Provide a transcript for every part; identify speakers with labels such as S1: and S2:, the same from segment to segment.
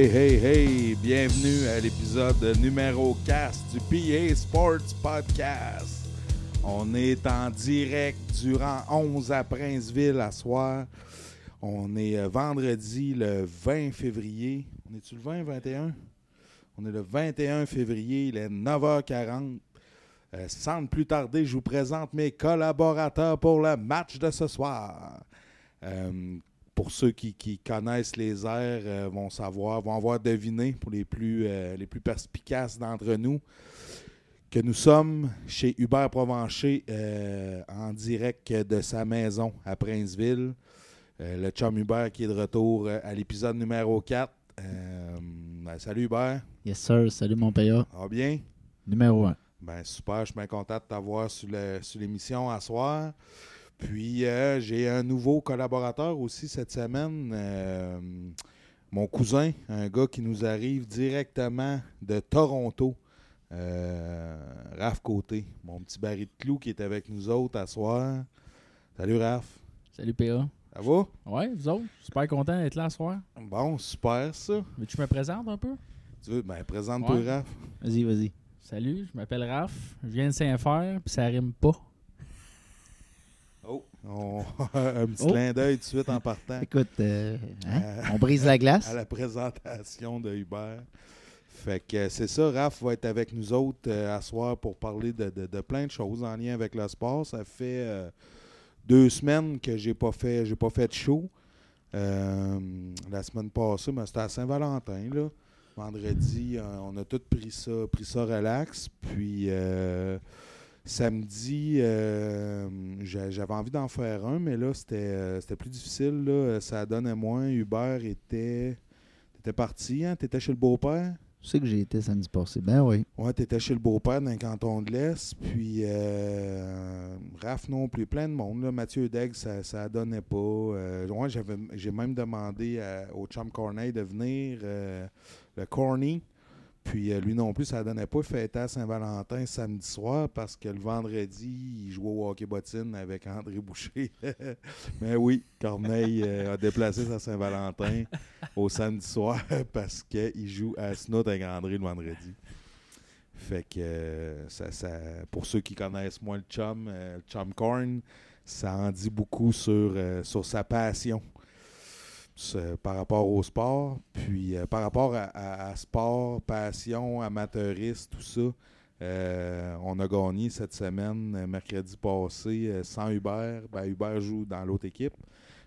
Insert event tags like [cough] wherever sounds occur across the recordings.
S1: Hey, hey, hey! Bienvenue à l'épisode numéro 4 du PA Sports Podcast. On est en direct durant 11 à Princeville à soir. On est euh, vendredi le 20 février. On est-tu le 20, 21? On est le 21 février, il est 9h40. Euh, sans plus tarder, je vous présente mes collaborateurs pour le match de ce soir. Euh, pour ceux qui, qui connaissent les airs, euh, vont savoir, vont avoir deviné pour les plus, euh, les plus perspicaces d'entre nous que nous sommes chez Hubert Provencher euh, en direct de sa maison à Princeville. Le chum Hubert qui est de retour à l'épisode numéro 4. Euh, ben, salut Hubert,
S2: Yes, sir. Salut, mon
S1: ça va bien?
S2: Numéro 1.
S1: Ben super, je suis bien content de t'avoir sur l'émission à soir. Puis euh, j'ai un nouveau collaborateur aussi cette semaine. euh, mon cousin, un gars qui nous arrive directement de Toronto. Euh, Raph Côté, mon petit baril de clous qui est avec nous autres à soir. Salut Raph,
S2: Salut, PA.
S1: ça va?
S2: Ouais, vous autres? Super content d'être là ce soir.
S1: Bon, super ça.
S2: Mais tu me présentes un peu?
S1: Tu veux, ben présente-toi
S2: Ouais.
S1: Raph.
S2: Vas-y, vas-y. Salut, je m'appelle Raph. Je viens de Saint-Fer, puis ça rime pas.
S1: On- [laughs] un petit
S2: Oh.
S1: clin d'œil tout de suite en partant.
S3: Écoute, euh, hein,
S1: Euh,
S3: on brise la glace.
S1: à la présentation de Hubert. Fait que euh, c'est ça, Raph va être avec nous autres euh, à soir pour parler de, de- de plein de choses en lien avec le sport. Ça fait euh, deux semaines que j'ai pas fait j'ai pas fait de show. La semaine passée, mais c'était à Saint-Valentin, là. Vendredi, on a tous pris ça, pris ça relax. Puis samedi, euh, j'a- j'avais envie d'en faire un, mais là, c'était euh, plus difficile. Là. Ça donnait moins. Hubert était. T'étais parti, hein? T'étais chez le beau-père?
S3: Tu sais que j'ai été samedi passé. Ben oui.
S1: Ouais, t'étais chez le beau-père dans le canton de l'Est. Puis euh, Raph non plus, plein de monde. Là. Mathieu Degg, ça, ça donnait pas. Euh, ouais, j'ai même demandé à- au chum Corneille de venir, euh, le Corny. Puis euh, lui non plus, ça donnait pas. Fêtait à Saint-Valentin samedi soir parce que le vendredi, il jouait au hockey bottine avec André Boucher. [laughs] Mais oui, Corneille euh, a déplacé sa Saint-Valentin au samedi soir [laughs] parce qu'il joue à Snout avec André le vendredi. Fait que euh, ça, ça, pour ceux qui connaissent moins le chum, le chum corn, ça en dit beaucoup sur, sur sa passion ce- par rapport au sport. Puis euh, par rapport à, à- à sport, passion, amateuriste, tout ça, euh, on a gagné cette semaine, euh, mercredi passé, euh, sans Hubert. Ben, Hubert joue dans l'autre équipe,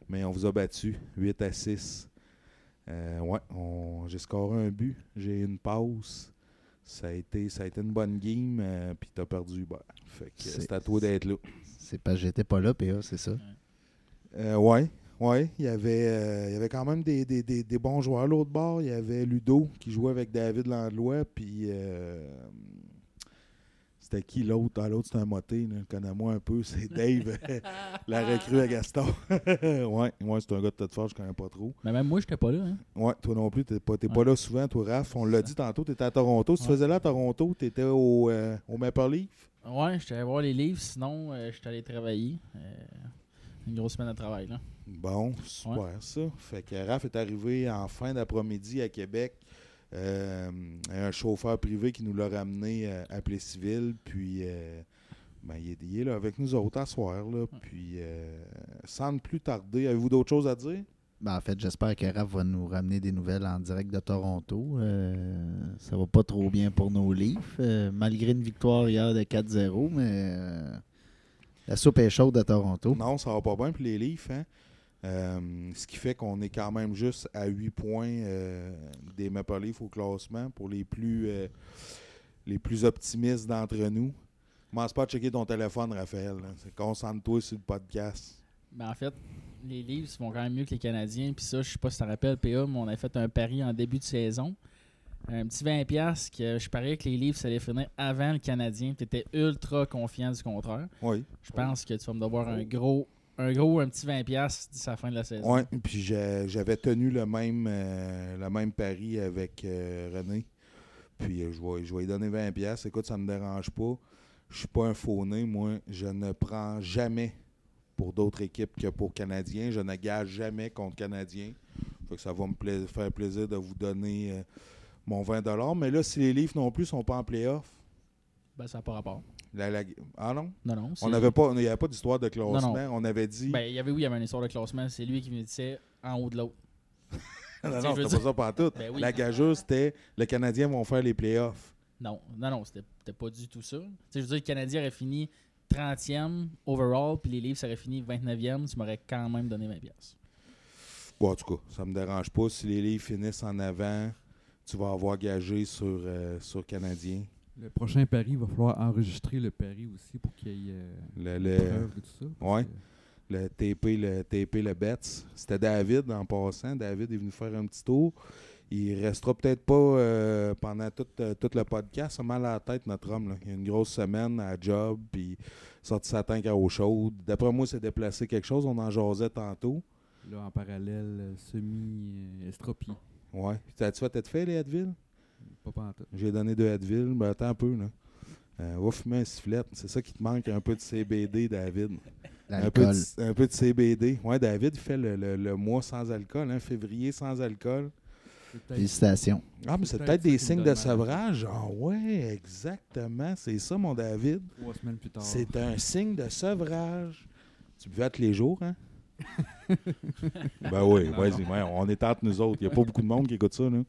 S1: mais on vous a battu 8 à 6. Euh, ouais, j'ai scoré un but, j'ai eu une pause. Ça a été, ça a été une bonne game, euh, puis t'as perdu Hubert. Fait que euh,
S3: C'est-
S1: c'est à toi d'être là.
S3: C'est parce que j'étais pas là, PA, c'est ça?
S1: Euh, ouais, ouais. Il y avait, euh, il y avait quand même des, des- des- des bons joueurs. L'autre bord, il y avait Ludo qui jouait avec David Landlois. Puis euh, c'était qui l'autre? Ah, L'autre, c'est un moté. Connais-moi un peu. C'est [laughs] Dave, [laughs] la recrue à Gaston. [laughs] ouais, ouais c'est un gars de tête forte, je connais pas trop.
S2: Mais même moi, j'étais pas là. Hein?
S1: Ouais, toi non plus, t'es pas, t'es pas là souvent, toi, Raph. On l'a dit tantôt, t'étais à Toronto. Si tu faisais là à Toronto, t'étais au, euh, au Maple Leaf?
S2: Ouais, j'étais allé voir les livres, sinon, euh, j'étais allé travailler. Euh, une grosse semaine de travail, là.
S1: Bon, super ça. Fait que Raph est arrivé en fin d'après-midi à Québec. Euh, un chauffeur privé qui nous l'a ramené euh, à Plessisville. Puis euh, ben, il, est, il est là avec nous autres à soir. Là, puis euh, sans ne plus tarder, avez-vous d'autres choses à dire?
S3: Ben, en fait, j'espère que Raph va nous ramener des nouvelles en direct de Toronto. Euh, ça va pas trop bien pour nos Leafs, euh, malgré une victoire hier de 4-0, mais euh, la soupe est chaude à Toronto.
S1: Non, ça va pas bien pour les Leafs. Hein? Euh, ce qui fait qu'on est quand même juste à 8 points euh, des Maple Leafs au classement pour les plus, euh, les plus optimistes d'entre nous. Commence pas à checker ton téléphone, Raphaël. Concentre-toi sur le podcast.
S2: Ben, en fait, les Leafs vont quand même mieux que les Canadiens. Puis ça, je sais pas si tu te rappelles, PA, mais on a fait un pari en début de saison. Un petit 20$ que je parie que les Leafs allaient finir avant le Canadien. Tu étais ultra confiant du contraire.
S1: Oui.
S2: Je pense que tu vas me devoir un gros, un gros, un petit 20$ d'ici la fin de la saison.
S1: Oui, puis j'avais tenu le même, euh, le même pari avec euh, René. Puis euh, je vais, je vais lui donner 20$. piastres. Écoute, ça ne me dérange pas. Je suis pas un faux-né, moi. Je ne prends jamais pour d'autres équipes que pour Canadiens. Je ne gage jamais contre Canadiens. Fait que ça va me pla- faire plaisir de vous donner euh, mon 20$. Mais là, si les Leafs non plus sont pas en playoff,
S2: Ben, ça n'a pas rapport.
S1: La- la- ah non?
S2: Non, non.
S1: On n'avait pas, il n'y avait pas d'histoire de classement.
S2: Non,
S1: On avait dit.
S2: Ben, il y avait, oui, il y avait une histoire de classement. C'est lui qui me disait en haut de l'autre. [laughs]
S1: non, non, c'était pas ça pas tout.
S2: Ben oui.
S1: La gageuse, c'était les Canadiens vont faire les playoffs.
S2: Non, non, non, c'était pas du tout ça. Tu sais, je veux dire, le Canadien aurait fini 30e overall, puis les Leafs auraient fini 29e, tu m'aurais quand même donné 20$. piastres.
S1: Bon, en tout cas, ça me dérange pas. Si les livres finissent en avant, tu vas avoir gagé sur, euh, sur Canadien.
S4: Le prochain pari, il va falloir enregistrer le pari aussi pour qu'il y ait euh,
S1: Le,
S4: une
S1: le,
S4: preuve de tout ça. que-
S1: le TP, le TP, le Betts. C'était David en passant. David est venu faire un petit tour. Il restera peut-être pas euh, pendant tout, euh, tout le podcast. Ça a mal à la tête, notre homme. là. Il a une grosse semaine à job, puis sorti sa tank à eau chaude. D'après moi, c'est déplacé quelque chose. On en jasait tantôt.
S4: Là, en parallèle, euh, semi-estropié.
S1: Ouais. T'as-tu fait être fait, les Advil?
S4: Pas pantoute.
S1: J'ai donné deux Advil. Ben, attends un peu, là. Euh, va fumer un sifflet. C'est ça qui te manque, un peu de CBD, David. Un peu, de, un peu de CBD. Ouais, David, il fait le, le- le mois sans alcool, hein, février sans alcool.
S3: Félicitations.
S1: Ah, mais c'est
S4: peut-être
S1: des signes de sevrage. Ah, ouais, exactement. C'est ça, mon David.
S4: Trois semaines plus tard.
S1: C'est un [laughs] signe de sevrage. Tu buvais tous les jours, hein? [laughs] ben oui, vas-y, ouais, on est entre nous autres. Il n'y a pas beaucoup de monde qui écoute ça, là.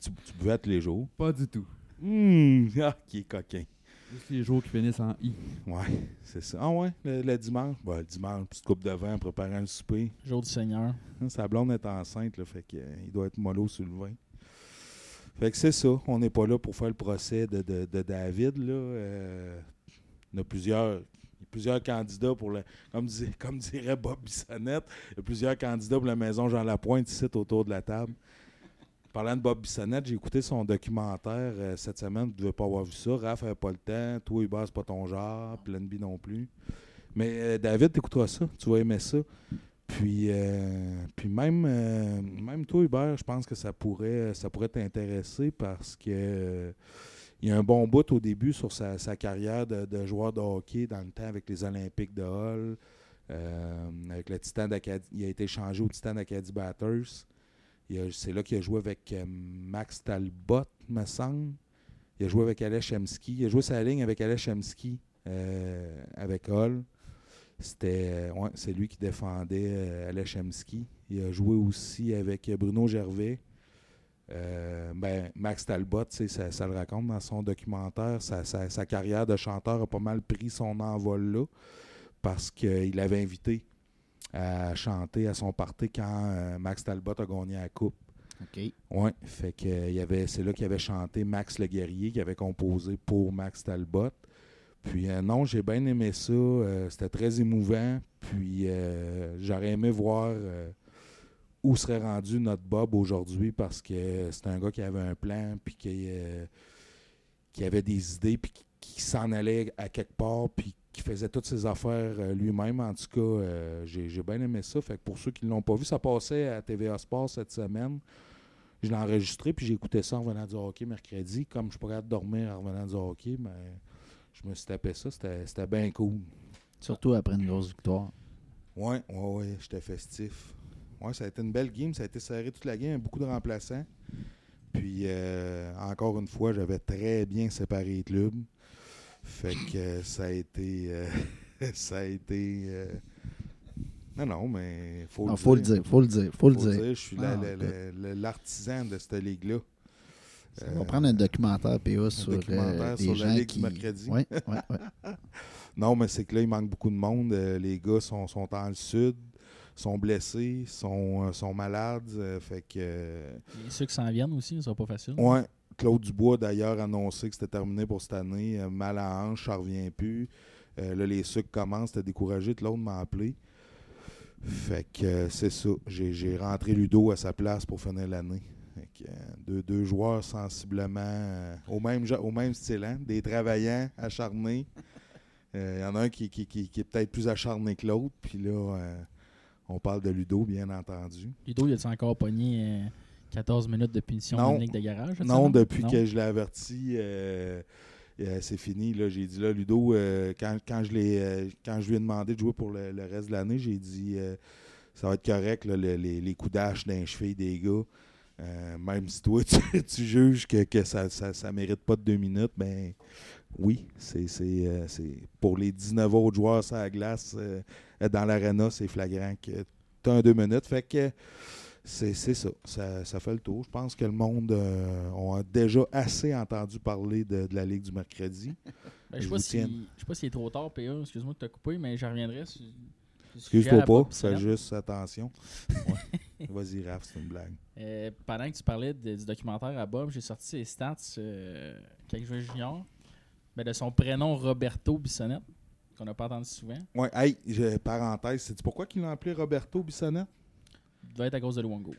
S1: Tu, tu buvais tous les jours.
S4: Pas du tout.
S1: Hum, ah, qui est coquin.
S4: Juste les jours qui finissent en I.
S1: Ouais, c'est ça. Ah ouais, le, le dimanche. Bah, le dimanche, petite coupe de vin, préparant le souper.
S2: Jour du Seigneur.
S1: Hein, Sa blonde est enceinte, là, fait qu'il doit être mollo sur le vin. Fait que c'est ça. On n'est pas là pour faire le procès de, de- de David. Là. Euh, il y a plusieurs, il y a plusieurs candidats pour le. Comme, dis- comme dirait Bob Bissonnette, il y a plusieurs candidats pour la maison Jean Lapointe ici autour de la table. Parlant de Bob Bissonnette, j'ai écouté son documentaire euh, cette semaine. Vous ne devez pas avoir vu ça. Raph n'avait pas le temps. Toi, Hubert, c'est pas ton genre. Plenby non plus. Mais euh, David, t'écouteras ça. Tu vas aimer ça. Puis, euh, puis même, euh, même toi, Hubert, je pense que ça pourrait, ça pourrait t'intéresser parce que il y a un bon bout au début sur sa, carrière de, joueur de hockey dans le temps avec les Olympiques de Hall, avec le Titan d'Acadie. Il a été changé au Titan d'Acadie Batters. C'est là qu'il a joué avec euh, Max Talbot, me semble. Il a joué avec Alex Chemsky. Il a joué sa ligne avec Alex Chemsky euh, avec Hall. C'était euh, ouais, c'est lui qui défendait euh. Il a joué aussi avec Bruno Gervais. Ben, Max Talbot, ça, ça le raconte dans son documentaire. Sa, sa- sa carrière de chanteur a pas mal pris son envol là parce qu'il l'avait invité à chanter à son party quand euh, Max Talbot a gagné la coupe.
S3: OK.
S1: Oui, fait que euh, il y avait, c'est là qu'il avait chanté Max le guerrier, qui avait composé pour Max Talbot. Puis euh, non, j'ai bien aimé ça. euh, c'était très émouvant. Puis euh, j'aurais aimé voir où serait rendu notre Bob aujourd'hui parce que c'est un gars qui avait un plan, puis qui, qui avait des idées, puis qui, qui s'en allait à quelque part, puis qui faisait toutes ses affaires euh, lui-même. En tout cas, euh, j'ai, bien aimé ça. Fait que pour ceux qui ne l'ont pas vu, ça passait à TVA Sport cette semaine. Je l'ai enregistré, puis j'ai écouté ça en revenant du hockey mercredi. Comme je pourrais dormir en revenant du hockey, mais je me suis tapé ça. C'était, bien cool.
S3: Surtout après une grosse victoire.
S1: Ouais, ouais, ouais, j'étais festif. Ouais, ça a été une belle game. Ça a été serré toute la game. Beaucoup de remplaçants. Puis, euh, encore une fois, j'avais très bien séparé les clubs. Fait que ça a été. euh, [laughs] ça a été. euh, non, non, mais faut
S3: Il
S1: le
S3: faut le dire, faut le dire, faut le
S1: Faut le
S3: dire.
S1: dire, je suis la-
S3: Ah,
S1: la- la- la- l'artisan de cette ligue-là. Euh,
S3: va prendre un documentaire PA sur,
S1: documentaire
S3: euh, des
S1: sur la
S3: gens
S1: Ligue
S3: qui...
S1: du mercredi.
S3: Oui, oui, oui. [laughs]
S1: Non, mais c'est que là, il manque beaucoup de monde. Les gars sont, sont dans le sud, sont blessés, sont, sont malades. euh, fait que. euh,
S2: Et ceux qui s'en viennent aussi, ça sera pas facile.
S1: ouais. Claude Dubois, d'ailleurs, a annoncé que c'était terminé pour cette année. Euh, mal à hanche, ça revient plus. Euh, là, les sucres commencent. T'es découragé. Claude m'a appelé. Fait que euh, c'est ça. J'ai rentré Ludo à sa place pour finir l'année. Deux, deux joueurs sensiblement au, même, au même style, hein, des travaillants acharnés. Il y en a un qui, qui- qui- qui est peut-être plus acharné que l'autre. Puis là, on parle de Ludo, bien entendu.
S2: Ludo, il a encore pogné 14 minutes de punition
S1: Non.
S2: de garage?
S1: Non, depuis
S2: Non?
S1: que je l'ai averti, euh, euh, c'est fini. là. J'ai dit là, Ludo, euh, quand, quand je quand je lui ai demandé de jouer pour le, le reste de l'année, j'ai dit ça va être correct, là, le- les, les coups d'âge d'un cheville des gars. Même si toi, [laughs] tu, tu juges que, que ça, ça, ça mérite pas de deux minutes, ben oui, c'est, pour les 19 autres joueurs sur la glace dans l'arena, c'est flagrant que tu as un deux minutes. Fait que c'est, c'est ça. ça. ça fait le tour. Je pense que le monde euh, on a déjà assez entendu parler de, de la Ligue du mercredi. [laughs]
S2: Ben, je
S1: Je
S2: sais pas
S1: vous
S2: si- je s'il est trop tard, PA. Excuse-moi de te couper, mais j'en reviendrai sur.
S1: Excuse-toi pas, fais juste attention. [laughs] Vas-y, Raph, c'est une blague.
S2: Euh, pendant que tu parlais de- du documentaire à Bob, j'ai sorti ses stats euh, quand junior. Ben, de son prénom Roberto Bissonnette, qu'on n'a pas entendu souvent.
S1: Ouais, hey, je- parenthèse, sais-tu pourquoi qu'ils l'ont appelé Roberto Bissonnette?
S2: Doit être à cause de Luongo.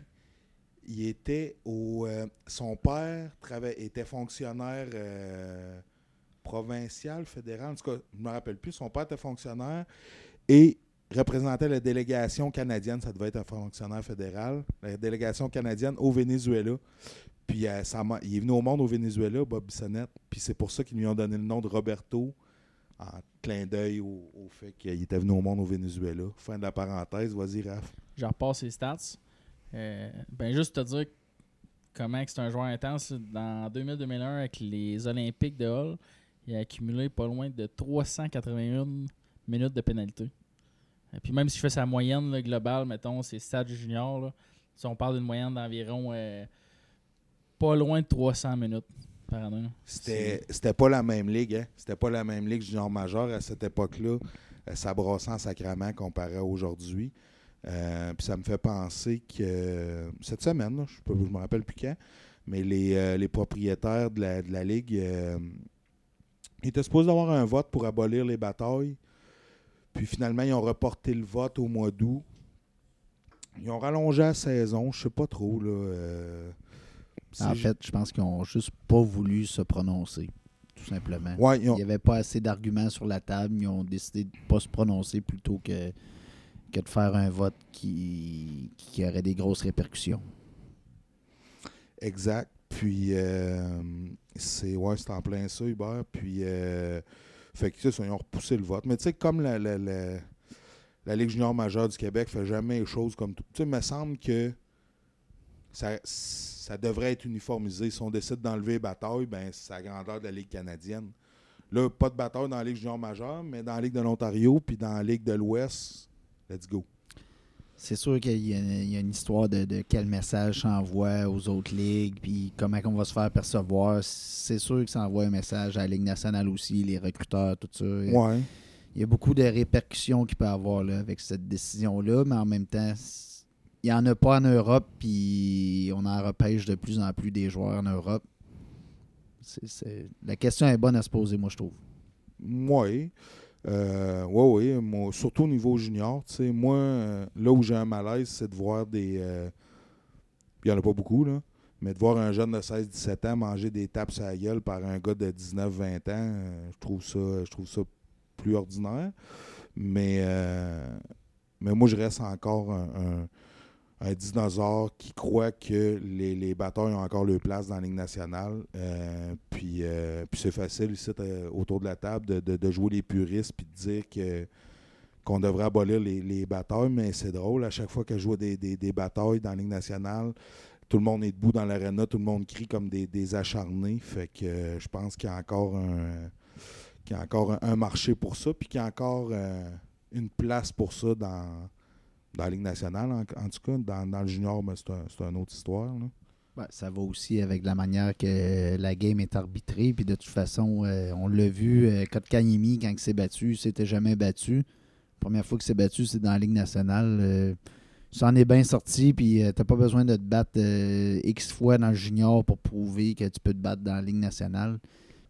S1: il était au. euh, son père était fonctionnaire euh, provincial, fédéral. En tout cas, je ne me rappelle plus. Son père était fonctionnaire et représentait la délégation canadienne. Ça devait être un fonctionnaire fédéral. La délégation canadienne au Venezuela. Puis euh, il est venu au monde au Venezuela, Bob Bissonnette. Puis c'est pour ça qu'ils lui ont donné le nom de Roberto. En clin d'œil au, au fait qu'il était venu au monde au Venezuela. Fin de la parenthèse. Vas-y, Raph.
S2: Je repasse ses stats. Euh, ben, juste te dire comment c'est un joueur intense. Dans 2000-2001, avec les Olympiques de Hull, il a accumulé pas loin de 381 minutes de pénalité. Et puis même si je fais sa moyenne là, globale, mettons, ses stats juniors, là, si on parle d'une moyenne d'environ euh, pas loin de 300 minutes par année. là.
S1: C'était c'était pas la même ligue, hein? C'était pas la même ligue junior majeur à cette époque-là. Euh, Ça brassait en sacrament comparé à aujourd'hui. Euh, puis ça me fait penser que euh, cette semaine, là, je ne me rappelle plus quand, mais les, euh, les propriétaires de la, de la ligue euh, étaient supposés avoir un vote pour abolir les batailles. Puis finalement, ils ont reporté le vote au mois d'août. Ils ont rallongé la saison, je sais pas trop. Là,
S3: En fait, je pense qu'ils n'ont juste pas voulu se prononcer, tout simplement.
S1: ouais,
S3: Il
S1: ont-
S3: n'y avait pas assez d'arguments sur la table. Ils ont décidé de ne pas se prononcer plutôt que, que de faire un vote qui, qui aurait des grosses répercussions.
S1: Exact. Puis, euh, c'est ouais, en plein ça, Hubert. Puis, euh, fait que, ça, ils ont repoussé le vote. Mais tu sais, comme la, la, la, Ligue junior majeure du Québec fait jamais les choses comme tout. Tu il me semble que ça, ça devrait être uniformisé. Si on décide d'enlever les batailles, ben, c'est la grandeur de la Ligue canadienne. Là, pas de bataille dans la Ligue junior majeure, mais dans la Ligue de l'Ontario, puis dans la Ligue de l'Ouest, let's go.
S3: C'est sûr qu'il y, a- il y a une histoire de, de quel message s'envoie aux autres ligues, puis comment on va se faire percevoir. C'est sûr que ça envoie un message à la Ligue nationale aussi, les recruteurs, tout ça.
S1: Ouais.
S3: Il y a beaucoup de répercussions qu'il peut avoir là, avec cette décision-là, mais en même temps, il n'y en a pas en Europe, puis on en repêche de plus en plus des joueurs en Europe. La question est bonne à se poser, moi, je trouve.
S1: Oui. Euh, ouais, ouais, moi, surtout au niveau junior. Moi, euh, là où j'ai un malaise, c'est de voir des. euh, il n'y en a pas beaucoup, là. Mais de voir un jeune de 16-17 ans manger des tapes sur la gueule par un gars de 19-20 ans, euh, je trouve ça je trouve ça plus ordinaire. Mais, euh, mais moi, je reste encore un- un dinosaure qui croit que les, les batailles ont encore leur place dans la Ligue nationale. Euh, puis euh, puis c'est facile ici euh, autour de la table de, de- jouer les puristes puis de dire que qu'on devrait abolir les, les batailles, mais c'est drôle. À chaque fois que je des, des, des batailles dans la Ligue nationale, tout le monde est debout dans l'aréna, tout le monde crie comme des, des acharnés. Fait que je pense qu'il y a encore un qu'il y a encore un, marché pour ça, puis qu'il y a encore une place pour ça dans, dans la Ligue nationale, en, en tout cas. Dans, le junior, ben, c'est un- une autre histoire.
S3: Ouais, ça va aussi avec la manière que la game est arbitrée. Puis de toute façon, euh, on l'a vu, euh, Kotkaniemi, quand il s'est battu, il s'était jamais battu. Première fois qu'il s'est battu, c'est dans la Ligue nationale. Euh, il s'en est bien sorti, puis euh, t'as pas besoin de te battre euh, X fois dans le junior pour prouver que tu peux te battre dans la Ligue nationale.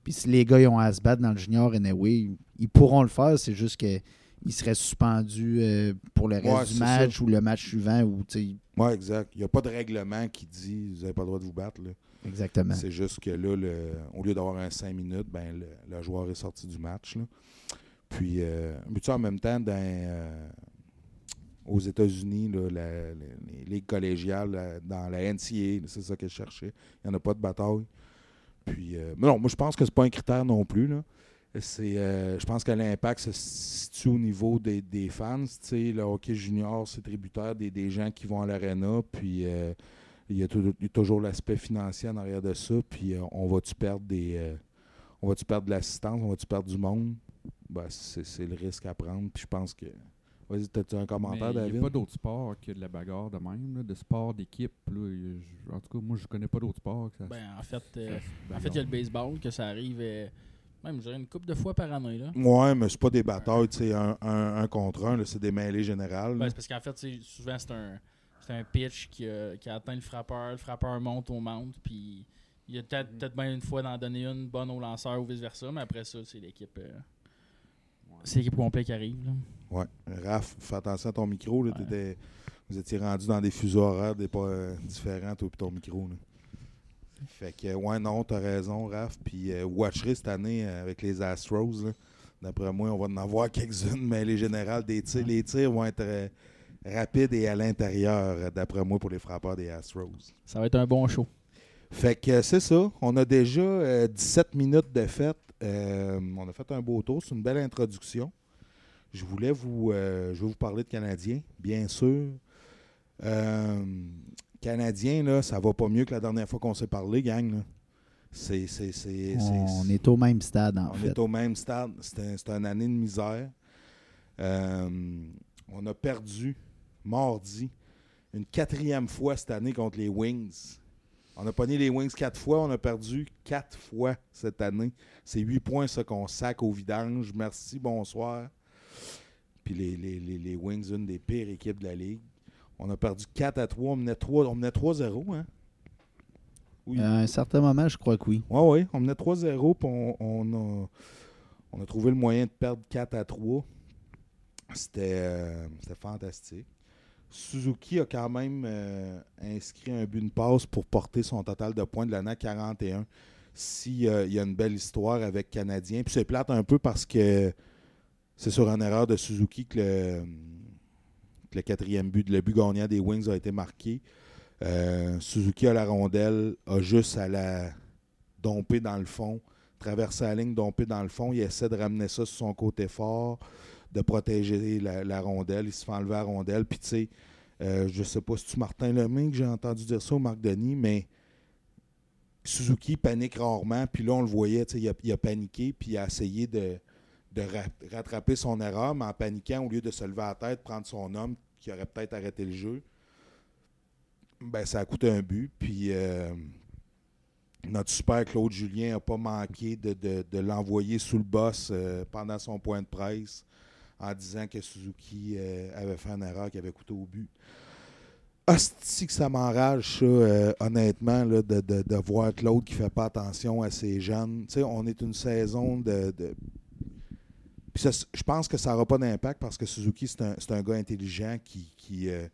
S3: Puis si les gars ont à se battre dans le junior, anyway, ils pourront le faire. C'est juste que il serait suspendu euh, pour le reste
S1: Ouais,
S3: du match ou le match suivant. Ou,
S1: exact. Il n'y a pas de règlement qui dit vous n'avez pas le droit de vous battre. là.
S3: exactement.
S1: C'est juste que là, le- au lieu d'avoir un 5 minutes, ben, le, le joueur est sorti du match. là. Puis, euh, mais tu sais, en même temps, dans, euh, aux États-Unis, les, ligues collégiales, dans la NCA, c'est ça que je cherchais. Il n'y en a pas de bataille. Puis, euh, mais non, moi, je pense que c'est pas un critère non plus. Là. C'est, euh, je pense que l'impact se situe au niveau des, des fans. Tu sais, le hockey junior, c'est tributaire des, des gens qui vont à l'aréna. Puis, euh, il y a, tou- il y a toujours l'aspect financier en arrière de ça. Puis, euh, on va-tu perdre des. euh, on va-tu perdre de l'assistance? On va-tu perdre du monde? Ben, c'est, c'est le risque à prendre. Puis, je pense que. Vas-y, t'as-tu un commentaire,
S4: Mais Il
S1: David?
S4: n'y a pas d'autres sports que de la bagarre de même, là, de sport d'équipe. En tout cas, moi, je connais pas d'autres sports. Que ça,
S2: Ben, en fait, euh, en fait, il y a le baseball que ça arrive, euh, même je dirais une couple de fois par année. Là.
S1: Ouais, mais c'est pas des batailles, tu sais, un, un- un contre un, c'est des mêlées générales.
S2: Ben, c'est parce qu'en fait, souvent, c'est un, c'est un pitch qui, qui atteint le frappeur. Le frappeur monte au monte. Puis il y a peut-être peut-être bien une fois d'en donner une bonne au lanceur ou vice-versa. Mais après ça, c'est l'équipe euh, c'est l'équipe complète qui arrive. là.
S1: Ouais. Raph, fais attention à ton micro. Là,
S2: Ouais.
S1: t'étais- vous étiez rendu dans des fuseaux horaires des pas euh, différents, toi et ton micro. là. Fait que, ouais, non, t'as raison, Raph. Puis, euh, cette année euh, avec les Astros. là. D'après moi, on va en avoir [laughs] quelques-unes, mais les générales, des tirs, les tirs vont être euh, rapides et à l'intérieur, euh, d'après moi, pour les frappeurs des Astros.
S2: Ça va être un bon show.
S1: Fait que euh, c'est ça. On a déjà euh, 17 minutes de fête. Euh, on a fait un beau tour. C'est une belle introduction. Je voulais vous, euh, je vais vous parler de Canadiens, bien sûr. Euh, Canadiens, là, ça va pas mieux que la dernière fois qu'on s'est parlé, gang. là. C'est, c'est, c'est,
S3: On
S1: c'est-
S3: est au même stade, en
S1: on
S3: fait.
S1: est au même stade. C'était c'était une année de misère. Euh, on a perdu mardi une quatrième fois cette année contre les Wings. On a pogné les Wings quatre fois, on a perdu quatre fois cette année. C'est huit points ça qu'on sac au vidange. Merci, bonsoir. Puis les, les, les, les Wings, une des pires équipes de la Ligue. On a perdu 4 à 3. On menait 3 on menait 3-0, hein? Oui.
S3: À un certain moment, je crois que oui.
S1: Oui, oui. On menait 3-0, puis on, on a, on a trouvé le moyen de perdre 4 à 3. C'était euh, c'était fantastique. Suzuki a quand même euh, inscrit un but de passe pour porter son total de points de l'année à 41. S'il y a une belle histoire avec Canadien. Puis c'est plate un peu parce que c'est sur une erreur de Suzuki que le, le quatrième but, le but gagnant des Wings a été marqué. Euh, Suzuki a la rondelle, a juste à la domper dans le fond, traverser la ligne, domper dans le fond. Il essaie de ramener ça sur son côté fort, de protéger la, rondelle. Il se fait enlever la rondelle. Puis, tu sais, euh, je sais pas si tu Martin Lemay que j'ai entendu dire ça ou Marc Denis, mais Suzuki panique rarement. Puis là, on le voyait, il a, il a paniqué, puis il a essayé de, de ra- rattraper son erreur, mais en paniquant, au lieu de se lever à la tête, prendre son homme qui aurait peut-être arrêté le jeu, ben, ça a coûté un but. Puis euh, notre super Claude Julien n'a pas manqué de, de- l'envoyer sous le boss euh, pendant son point de presse en disant que Suzuki euh, avait fait une erreur qui avait coûté au but. Hostie que ça m'enrage, ça, honnêtement, de, voir Claude qui fait pas attention à ses jeunes. On est une saison de- Je pense que ça n'aura pas d'impact parce que Suzuki, c'est un, un gars intelligent qui, qui, euh,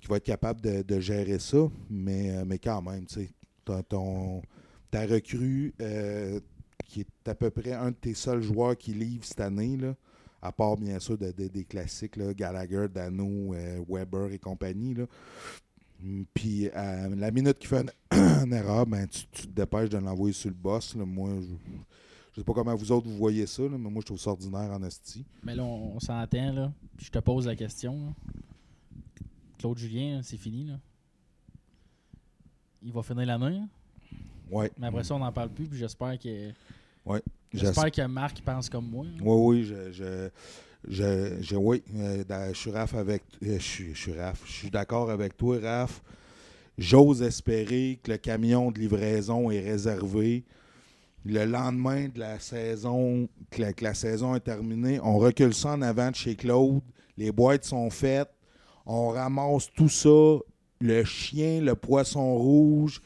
S1: qui va être capable de, gérer ça. Mais, euh, mais quand même, tu sais, t'as ton- ta recrue euh, qui est à peu près un de tes seuls joueurs qui livre cette année, là, à part bien sûr de- de- des classiques, Gallagher, Dano, Weber et compagnie. Là. Puis la minute qu'il fait une, [coughs] erreur, ben, tu, tu te dépêches de l'envoyer sur le boss. Moi, je je sais pas comment vous autres vous voyez ça, là, mais moi je trouve ça ordinaire en esti.
S2: Mais là, on, on s'entend, là. Puis je te pose la question. là. Claude Julien, c'est fini, là. Il va finir l'année, là.
S1: Ouais.
S2: mais après ça, on n'en parle plus. Puis j'espère que.
S1: Ouais.
S2: J'espère que Marc pense comme moi. là.
S1: Oui, oui, je, je, je, je- oui, euh, je suis Raph avec, euh, je suis, je suis Raph, je suis d'accord avec toi, Raph. J'ose espérer que le camion de livraison est réservé. Le lendemain de la saison, que la, que la saison est terminée, on recule ça en avant de chez Claude. Les boîtes sont faites. On ramasse tout ça. Le chien, le poisson rouge.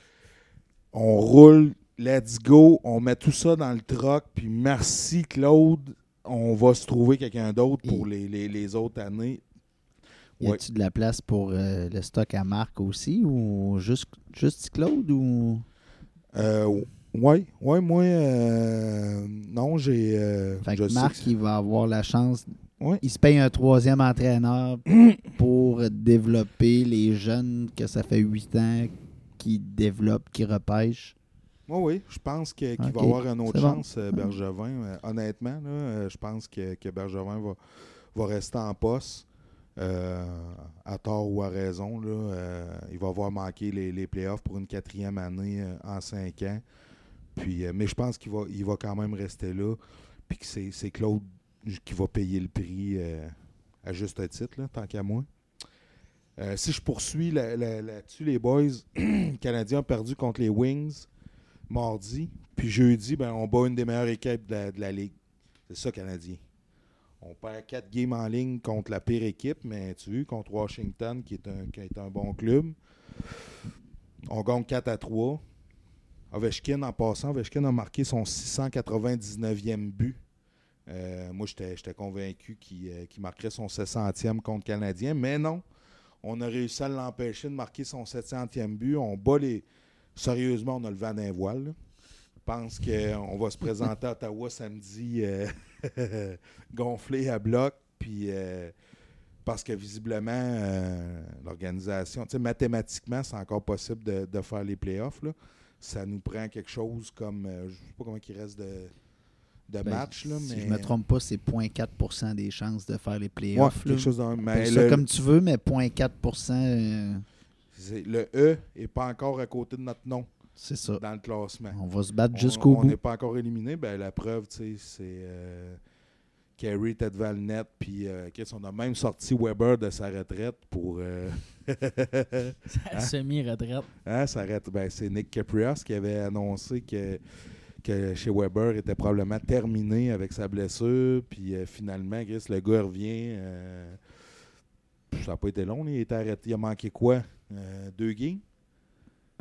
S1: On roule. Let's go. On met tout ça dans le troc. Puis merci, Claude. on va se trouver quelqu'un d'autre pour les, les- les autres années.
S3: Y a-tu de la place pour euh, le stock à marque aussi ou juste, juste Claude ou?
S1: Euh, ouais, ouais, moi, euh, non, j'ai. euh,
S3: Fait que Marc, il va avoir la chance.
S1: Ouais.
S3: Il se paye un troisième entraîneur [clears throat] pour développer les jeunes que ça fait huit ans qui développent, qui repêchent.
S1: Oui, oui, je pense qu'il va avoir une autre
S3: bon.
S1: chance, euh, Bergevin. Honnêtement, là, je pense que, que Bergevin va, va rester en poste. euh, à tort ou à raison. Là, Euh, il va avoir manqué les, les playoffs pour une quatrième année euh, en cinq ans. Puis, euh, mais je pense qu'il va, il va quand même rester là. Puis que c'est c'est Claude qui va payer le prix euh, à juste titre, là, tant qu'à moi. Euh, si je poursuis là- là- là-dessus, les boys, [clears throat] Canadiens ont perdu contre les Wings mardi. Puis jeudi, ben, on bat une des meilleures équipes de la, de la Ligue. C'est ça, Canadien. On perd quatre games en ligne contre la pire équipe, mais tu vois, contre Washington, qui est un, qui est un bon club. On gagne 4 à 3. Ovechkin, en passant, Ovechkin a marqué son 699e but. Euh, moi, j'étais convaincu qu'il euh, marquerait son 700e contre Canadien, mais non. On a réussi à l'empêcher de marquer son 700e but. On bat les. Sérieusement, on a le vent d'un voile. Je pense qu'on va se présenter à Ottawa samedi euh, [laughs] gonflé à bloc. Puis parce que visiblement, euh, l'organisation, mathématiquement, c'est encore possible de, de faire les playoffs. là. Ça nous prend quelque chose comme, euh, je ne sais pas comment il reste de, de
S3: Ben,
S1: matchs. Là,
S3: si
S1: mais...
S3: je me trompe pas, c'est 0.4% des chances de faire les
S1: Ouais,
S3: playoffs. là.
S1: quelque chose dans mais
S3: Appelle ça
S1: le,
S3: comme tu veux, mais 0.4 euh,
S1: c'est- le E n'est pas encore à côté de notre nom
S3: c'est ça.
S1: dans le classement.
S3: On va se battre
S1: On-
S3: jusqu'au
S1: On
S3: bout.
S1: n'est pas encore éliminé. Ben, la preuve, tu sais, c'est euh, Kerry était devant le net. Puis, euh, qu'est-ce qu'on a même sorti Weber de sa retraite pour. euh, [laughs] Hein?
S2: Semi-retraite.
S1: hein, sa ret- ben, c'est Nick Caprios qui avait annoncé que, que chez Weber était probablement terminé avec sa blessure. Puis, euh, finalement, Chris, le gars revient. euh, ça n'a pas été long. il était arrêté. Il a manqué quoi? Euh, Deux games?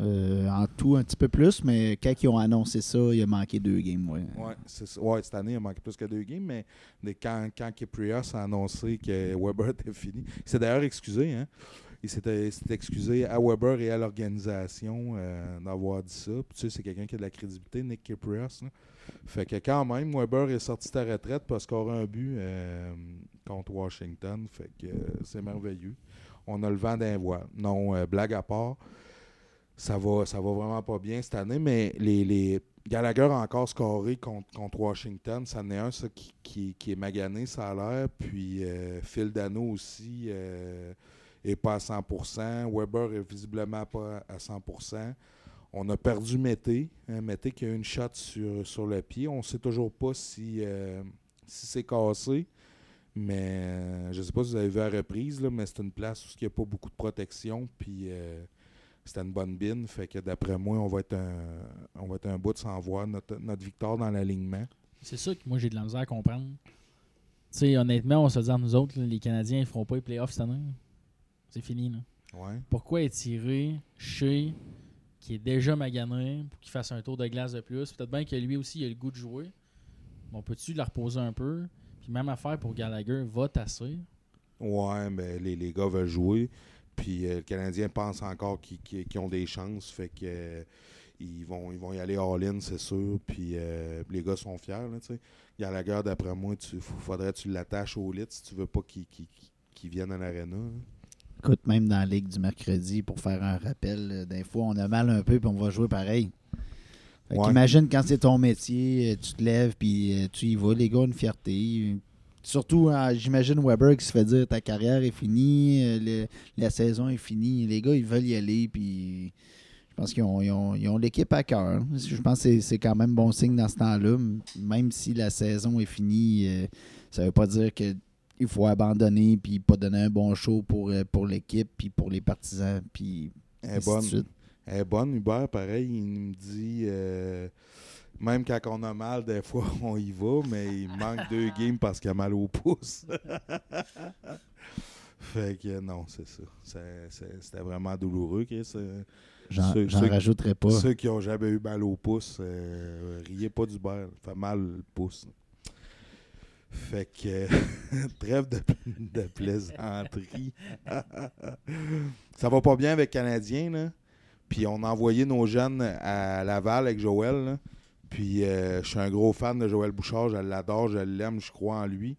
S3: Euh, en tout, un petit peu plus, mais quand ils ont annoncé ça, il a manqué deux games. Ouais.
S1: Ouais, ça. Cette année, il a manqué plus que deux games, mais quand, quand Kiprios a annoncé que Weber était fini, il s'est d'ailleurs excusé. Hein? Il s'était excusé à Weber et à l'organisation euh, d'avoir dit ça. Puis, tu sais, c'est quelqu'un qui a de la crédibilité, Nick Kiprios. là. Fait que quand même, Weber est sorti de sa retraite parce qu'il aura un but euh, contre Washington. Fait que euh, c'est merveilleux. On a le vent d'un voile. Non, euh, blague à part ça va, ça va vraiment pas bien cette année, mais les, Gallagher a encore scoré contre, Washington. Ça en est un ça, qui, qui, est magané, ça a l'air. Puis euh, Phil Dano aussi euh, est pas à 100%. Weber est visiblement pas à 100%. On a perdu Mété. Hein, Mété qui a une shot sur, sur le pied. On sait toujours pas si, euh, si c'est cassé. Mais euh, je sais pas si vous avez vu à la reprise, mais c'est une place où il n'y a pas beaucoup de protection. Puis euh, c'était une bonne bine. Fait que d'après moi, on va être un, on va être un bout de sans voir notre, notre victoire dans l'alignement.
S2: C'est ça que moi j'ai de la misère à comprendre. Sais, honnêtement, on se dit nous autres, les Canadiens ils feront pas les playoffs cette année. C'est fini. Là.
S1: Ouais.
S2: Pourquoi étirer chez qui est déjà magané pour qu'il fasse un tour de glace de plus? Peut-être bien que lui aussi il a le goût de jouer. Mais on peut-tu le reposer un peu? Puis même affaire pour Gallagher, va tasser.
S1: Ouais, mais les, les gars veulent jouer. Puis euh, le Canadien pense encore qu'ils ont des chances. Fait que euh, ils, vont, ils vont y aller all-in, c'est sûr. Puis euh, les gars sont fiers. Là, tu. Gallagher, d'après moi, il faudrait que tu l'attaches au lit si tu veux pas qu'il vienne à l'aréna.
S3: Même dans la Ligue du mercredi, pour faire un rappel, euh, des fois, on a mal un peu puis on va jouer pareil. Fait
S1: Ouais.
S3: Imagine quand c'est ton métier, euh, tu te lèves puis euh, tu y vas. Les gars ont une fierté. Surtout, j'imagine Weber qui se fait dire ta carrière est finie, le- la saison est finie. Les gars, ils veulent y aller. Puis je pense qu'ils ont, ils ont- ils ont l'équipe à cœur. Je pense que c'est- quand même bon signe dans ce temps-là. Même si la saison est finie, ça veut pas dire que il faut abandonner puis pas donner un bon show pour, euh, pour l'équipe puis pour les partisans puis
S1: Elle est bonne. Elle est bonne, Hubert, pareil. Il me dit, euh, même quand on a mal, des fois, [laughs] on y va, mais il manque deux games parce qu'il a mal au pouce. [laughs] fait que non, c'est ça. C'était vraiment douloureux. Chris. Euh,
S3: J'en rajouterai pas.
S1: Ceux qui ont jamais eu mal au pouce, euh, riez pas du beurre. Fait mal le pouce. Fait que, [laughs] trêve de, plaisanterie. [laughs] ça va pas bien avec Canadien, là. Puis on a envoyé nos jeunes à Laval avec Joël. Puis euh, je suis un gros fan de Joël Bouchard. Je l'adore, je l'aime, je crois en lui.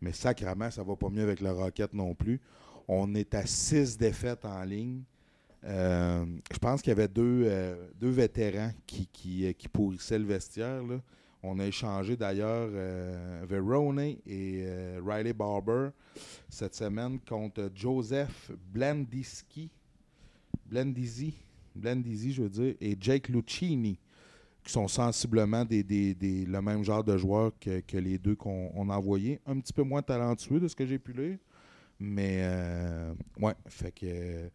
S1: Mais sacrément, ça va pas mieux avec le Rocket non plus. On est à six défaites en ligne. Euh, je pense qu'il y avait deux, euh, deux vétérans qui, qui pourrissaient le vestiaire. là. On a échangé d'ailleurs euh, Verone et euh, Riley Barber cette semaine contre Joseph Blandiski. Blandisi, je veux dire, et Jake Lucchini, qui sont sensiblement le même genre de joueurs que, les deux qu'on on a envoyés. Un petit peu moins talentueux de ce que j'ai pu lire. Mais, euh, ouais, fait que.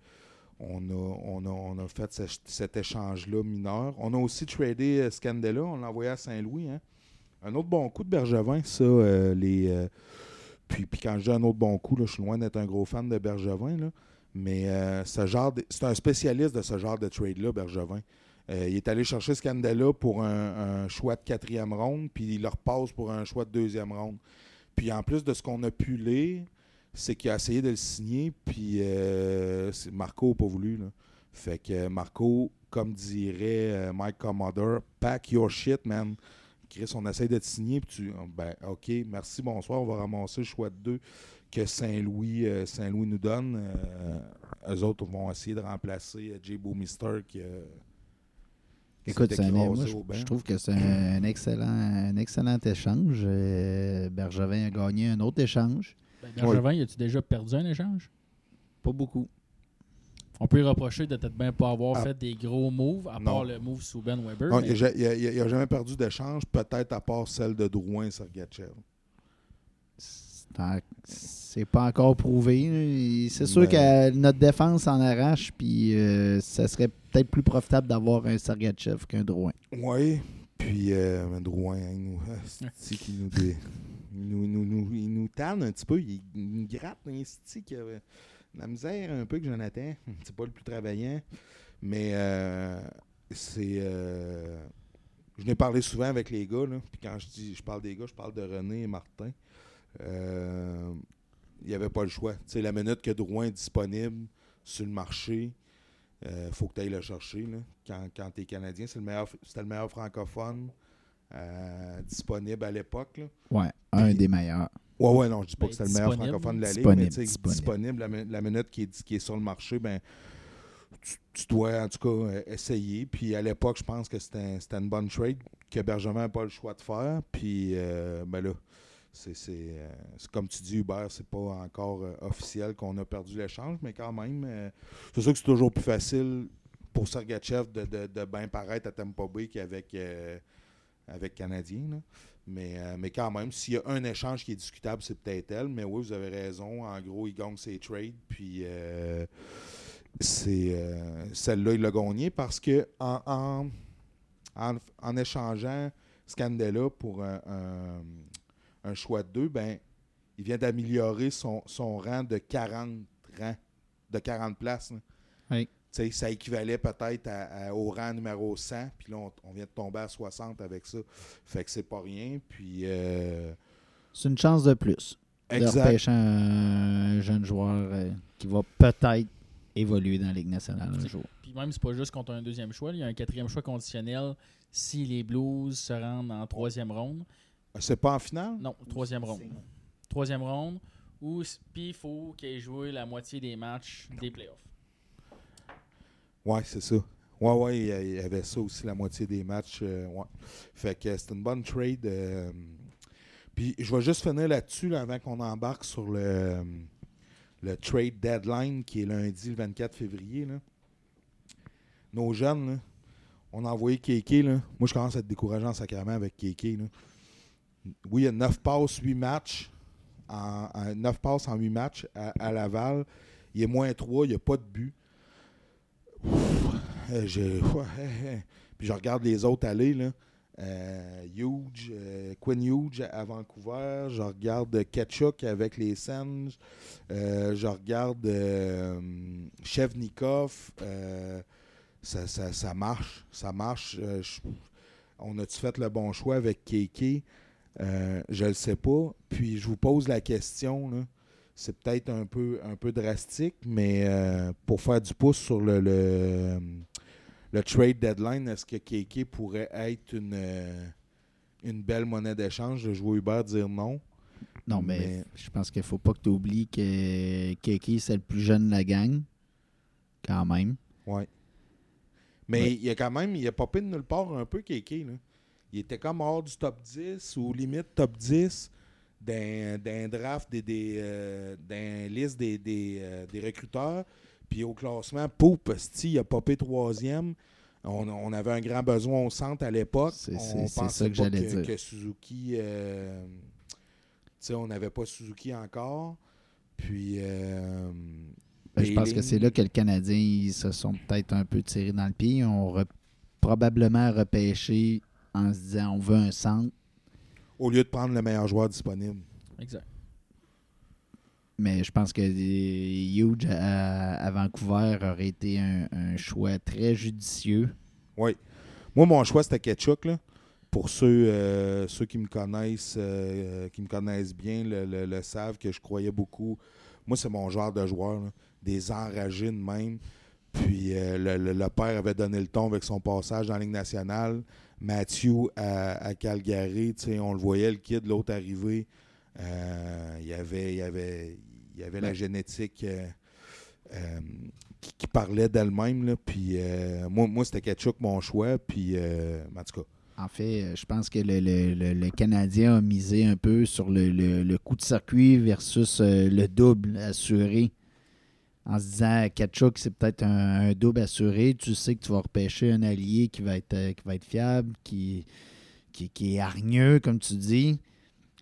S1: On a, fait ce- cet échange-là mineur. On a aussi tradé euh, Scandella, on l'a envoyé à Saint-Louis. hein. Un autre bon coup de Bergevin, ça. euh, les, euh, puis, puis quand je un autre bon coup, là, je suis loin d'être un gros fan de Bergevin. là. Mais c'est un spécialiste de ce genre de trade-là, Bergevin. Il est allé chercher Scandella pour un, choix de quatrième ronde, puis il le repasse pour un choix de deuxième ronde. Puis en plus de ce qu'on a pu lire, c'est qu'il a essayé de le signer, puis euh, Marco n'a pas voulu. là. Fait que Marco, comme dirait euh, Mike Commodore, pack your shit, man. Chris, on essaye de te signer, puis tu. Ben, OK, merci, bonsoir, on va ramasser le choix de deux que Saint-Louis euh, Saint-Louis nous donne. Euh, eux autres vont essayer de remplacer euh, Jay Mister qui. euh,
S3: Écoute, un- moi, je, je trouve que c'est un, excellent, un excellent échange. Euh, Bergevin a gagné un autre échange.
S2: Ben, Bergevin, y a-tu déjà perdu un échange?
S3: Pas beaucoup.
S2: On peut lui reprocher de peut-être bien pas avoir
S1: Ah.
S2: fait des gros moves, à
S1: Non.
S2: part le move sous Ben Weber.
S1: Non,
S2: mais-
S1: il n'a jamais perdu d'échange, peut-être à part celle de Drouin Sergachev.
S3: C'est pas encore prouvé. C'est sûr
S1: Ben-
S3: que notre défense en arrache, puis euh, ça serait peut-être plus profitable d'avoir un Sergachev qu'un Drouin.
S1: Oui, puis euh, Drouin, hein, il nous, [laughs] il nous, nous, nous- il nous tanne un petit peu, il, nous gratte un stick avait la misère un peu que Jonathan. [laughs] C'est pas le plus travaillant, mais euh, c'est. euh, je n'ai parlé souvent avec les gars, là, puis quand je dis je parle des gars, je parle de René et Martin. Euh, il n'y avait pas le choix. Tu sais, la minute que Drouin est disponible sur le marché, il faut que tu ailles le chercher. Là. Quand, quand tu es Canadien, c'est le meilleur, c'était le meilleur francophone euh, disponible à l'époque.
S3: Ouais, un
S1: Puis-
S3: des meilleurs.
S1: Ouais, ouais, non, je dis pas
S2: Ben,
S1: que c'était le meilleur francophone de la Ligue,
S3: Disponible,
S1: mais tu sais,
S3: disponible.
S1: disponible, la, mi- la minute qui est, qui est sur le marché, ben, tu, tu dois en tout cas euh, essayer. Puis à l'époque, je pense que c'était c'était une bonne trade que Bergevin n'a pas le choix de faire. Puis euh, ben là, c'est c'est, euh, c'est comme tu dis, Hubert, c'est pas encore euh, officiel qu'on a perdu l'échange, mais quand même, euh, c'est sûr que c'est toujours plus facile pour Sergachev de, de, de bien paraître à Tampa Bay qu'avec avec Canadien. là. Mais, mais quand même, s'il y a un échange qui est discutable, c'est peut-être elle. Mais oui, vous avez raison. En gros, il gagne ses trades. Puis c'est celle-là, il l'a gagné parce que en, en, en, en échangeant Scandella pour un- un choix de deux, ben, il vient d'améliorer son, son rang de 40 rangs, de 40 places.
S3: Oui.
S1: Ça équivalait peut-être à- à- au rang numéro 100, puis là, on, on vient de tomber à 60 avec ça. Fait que c'est pas rien. Puis, euh,
S3: C'est une chance de plus. De
S1: exact.
S3: repêcher un jeune joueur euh, qui va peut-être évoluer dans la Ligue nationale un jour.
S2: Puis même, c'est pas juste contre un deuxième choix. Il y a un quatrième choix conditionnel si les Blues se rendent en troisième ronde.
S1: C'est pas en finale?
S2: Non, troisième ronde. Troisième ronde. Ou, puis il faut qu'il ait joué la moitié des matchs des playoffs.
S1: Ouais, c'est ça. Ouais, ouais, il y avait ça aussi, la moitié des matchs. euh, ouais. Fait que c'est une bonne trade. euh, puis je vais juste finir là-dessus là, avant qu'on embarque sur le, le trade deadline qui est lundi le 24 février. là. Nos jeunes, là, on a envoyé Kéké. Là. Moi, je commence à être décourageant sacrément avec Kéké. Là. Oui, il y a 9 passes, 8 matchs. En, en- 9 passes en 8 matchs à, Laval. Il est moins 3, il n'y a pas de but. Euh, j'ai- [laughs] ouais, Puis je regarde les autres aller. Là. Euh, Huge, euh, Quinn Huge à Vancouver. Je regarde Ketchuk avec les Sens. Je regarde Chevnikov. Ça, marche. Ça marche. On a-tu fait le bon choix avec Keke? Euh, je le sais pas. Puis je vous pose la question, là. c'est peut-être un peu, un peu drastique, mais euh, pour faire du pouce sur le, le, le trade deadline, est-ce que Keke pourrait être une, euh, une belle monnaie d'échange? Je vois Hubert dire non.
S3: Non, mais,
S1: Mais-
S3: je pense qu'il faut pas que tu oublies que Keke, c'est le plus jeune de la gang. Quand même.
S1: Ouais. Mais
S3: Ouais.
S1: il y a quand même, il a popé de nulle part un peu Keke. Là. Il était comme hors du top 10 ou limite top 10 d'un, draft des, des, euh, d'un liste des, des, euh, des recruteurs. Puis au classement, Poup, il a popé troisième. On, on avait un grand besoin au centre à l'époque.
S3: C'est-
S1: on pensait
S3: ça que
S1: pas que,
S3: dire.
S1: que Suzuki. euh, on n'avait pas Suzuki encore. Puis.
S3: Ben, je pense que c'est là que le Canadien, ils se sont peut-être un peu tirés dans le pied. Re- probablement repêché en se disant on veut un centre.
S1: Au lieu de prendre le meilleur joueur disponible.
S2: Exact.
S3: Mais je pense que Huge à, à Vancouver aurait été un, un choix très judicieux.
S1: Oui. Moi, mon choix, c'était Ketchuk. Là. Pour ceux, euh, ceux qui me connaissent, euh, qui me connaissent bien, le, le- le savent que je croyais beaucoup. Moi, c'est mon genre de joueur. là. Des enragés de même. Puis euh, le, le- le père avait donné le ton avec son passage dans la Ligue nationale. Matthew à, à Calgary, on le voyait, le kid, l'autre arrivé. Euh, il y avait, il y avait, il y avait la
S3: Ouais.
S1: génétique euh, euh, qui, qui parlait d'elle-même. Puis moi, moi c'était Ketchuk mon choix. Puis en tout cas,
S3: En fait, je pense que le, le- le- le Canadien a misé un peu sur le, coup de circuit versus le double assuré. En se disant, Kachuk, c'est peut-être un, double assuré. Tu sais que tu vas repêcher un allié qui va être, euh, qui va être fiable, qui, qui, est hargneux, comme tu dis,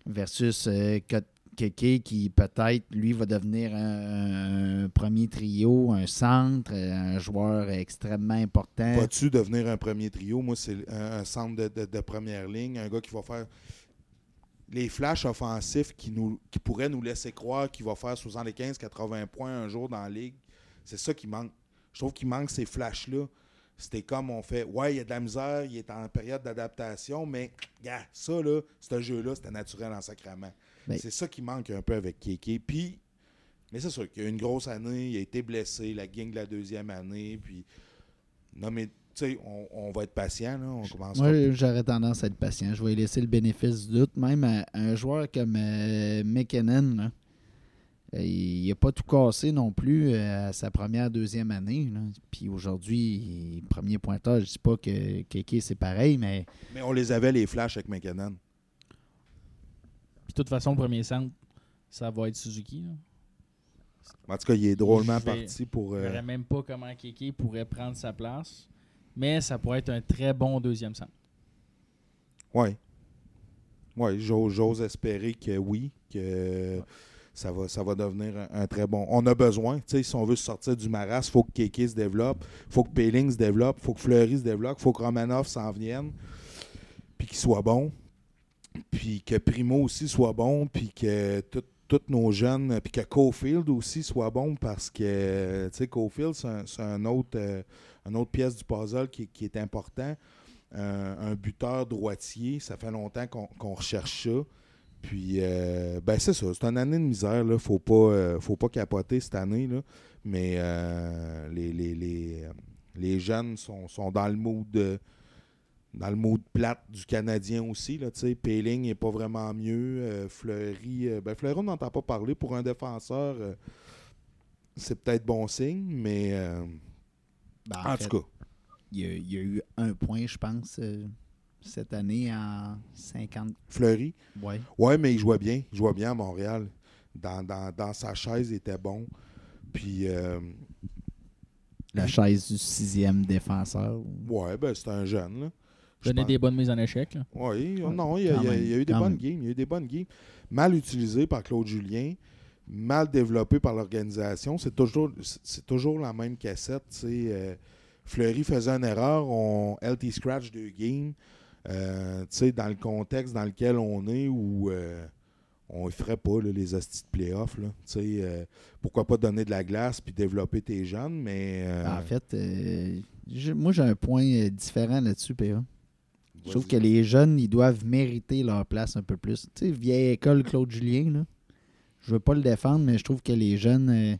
S3: versus euh, Ke- Keke qui peut-être, lui, va devenir un, premier trio, un centre, un joueur extrêmement important.
S1: vas-tu devenir un premier trio? Moi, c'est un, un centre de, de- de première ligne, un gars qui va faire les flashs offensifs qui, nous, qui pourraient nous laisser croire qu'il va faire 75-80 points un jour dans la ligue. C'est ça qui manque. Je trouve qu'il manque ces flashs-là. C'était comme on fait, ouais, il y a de la misère, il est en période d'adaptation, mais gars, ça, là, ce jeu-là, c'était naturel en sacrament.
S3: Ben-
S1: c'est ça qui manque un peu avec Keke. Puis, mais c'est sûr qu'il y a eu une grosse année, il a été blessé, la gang de la deuxième année, puis non, mais tu sais, on, on va être patient, là. On commence
S3: Moi, j'aurais tendance à être patient. Je vais laisser le bénéfice du doute. Même à, un joueur comme euh, McKinnon, là, euh, il n'a pas tout cassé non plus euh, à sa première, deuxième année. là. Puis aujourd'hui, premier pointeur, je ne dis pas que Keke c'est pareil, mais
S1: Mais on les avait, les flashs avec McKinnon.
S2: Puis de toute façon, le premier centre, ça va être Suzuki. là.
S1: En tout cas, il est drôlement
S2: Je vais-
S1: parti pour.
S2: Je ne verrais même pas comment Keke pourrait prendre sa place. Mais ça pourrait être un très bon deuxième centre.
S1: Oui. Oui, j'ose, espérer que oui, que ça va, devenir un, très bon. On a besoin, tu sais, si on veut sortir du maras, il faut que Keke se développe, il faut que Péling se développe, il faut que Fleury se développe, il faut que Romanov s'en vienne, puis qu'il soit bon, puis que Primo aussi soit bon, puis que tous nos jeunes, puis que Cofield aussi soit bon, parce que, tu sais, Cofield, c'est un, c'est un autre, euh, une autre pièce du puzzle qui, est important un, un buteur droitier. Ça fait longtemps qu'on recherche ça. Puis, euh, ben c'est ça. C'est une année de misère. Il ne faut, pas, euh, faut pas capoter cette année. Là. Mais euh, les, les, les, euh, les jeunes sont, sont dans le mood euh, dans le mood plate du Canadien aussi. Là. Péling n'est pas vraiment mieux. Euh, Fleury, euh, ben Fleury, on n'entend pas parler. Pour un défenseur, euh, c'est peut-être bon signe, mais euh,
S3: ben,
S1: en,
S3: fait,
S1: tout cas,
S3: il y, a, il y a eu un point, je pense, euh, cette année en 50.
S1: Fleury,
S3: Ouais.
S1: Ouais, mais il jouait bien. Il jouait bien à Montréal. Dans, dans- dans sa chaise, il était bon. Puis, euh,
S3: La chaise du sixième défenseur.
S1: ouais, ben, c'est un jeune. Là. Je
S2: Donner
S1: pense-
S2: des bonnes mises en échec.
S1: Oui,
S3: Ouais,
S1: non, il y, a, il y a-
S3: même,
S1: il y a eu des
S3: quand
S1: bonnes
S3: même.
S1: games. Il y a eu des bonnes games. Mal utilisé par Claude Julien, mal développé par l'organisation. C'est toujours, c'est toujours la même cassette. euh, Fleury faisait une erreur, on LT scratch deux games. Euh, dans le contexte dans lequel on est où euh, on ne ferait pas là, les hosties de playoffs. euh, pourquoi pas donner de la glace puis développer tes jeunes, mais
S3: En fait, moi, j'ai un point différent là-dessus, PA. Je trouve que les jeunes, ils doivent mériter leur place un peu plus. Tu sais, vieille école Claude Julien, là. Je veux pas le défendre, mais je trouve que les jeunes, euh, tu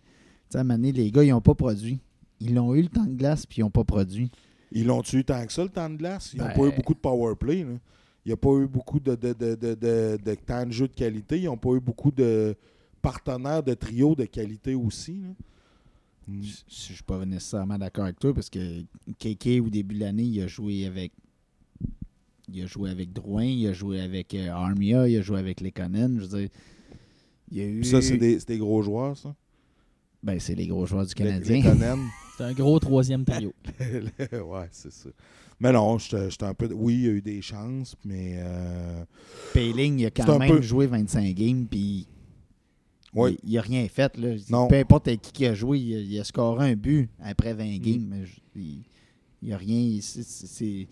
S3: sais, à un moment donné, les gars, ils n'ont pas produit. Ils l'ont eu le temps de glace, puis ils n'ont pas produit.
S1: Ils l'ont-tu eu tant que ça, le temps de glace? Ils n'ont
S3: Ben-
S1: pas eu beaucoup de power play. là. Il n'y a pas eu beaucoup de, de, de, de, de- de temps de jeu de qualité. Ils n'ont pas eu beaucoup de partenaires de trio de qualité aussi. là. Mm.
S3: Je je suis pas nécessairement d'accord avec toi, parce que KK, au début de l'année, il a joué avec. Il a joué avec Drouin, il a joué avec euh, Armia, il a joué avec Lekonen. Je veux dire, il y a eu.
S1: Puis ça, c'est des, gros joueurs, ça?
S3: Ben, c'est les gros joueurs du Canadien. [laughs]
S2: C'est un gros troisième trio. [laughs]
S1: ouais, c'est ça. Mais non, j'étais un peu. Oui, il y a eu des chances, mais. euh,
S3: Payling, il a quand même
S1: peu-
S3: joué 25 games, puis
S1: Oui.
S3: il n'a rien fait. Là.
S1: Non.
S3: Peu importe avec qui qui a joué, il a, il a scoré un but après 20
S1: Mm.
S3: games. mais il n'y a rien. c'est-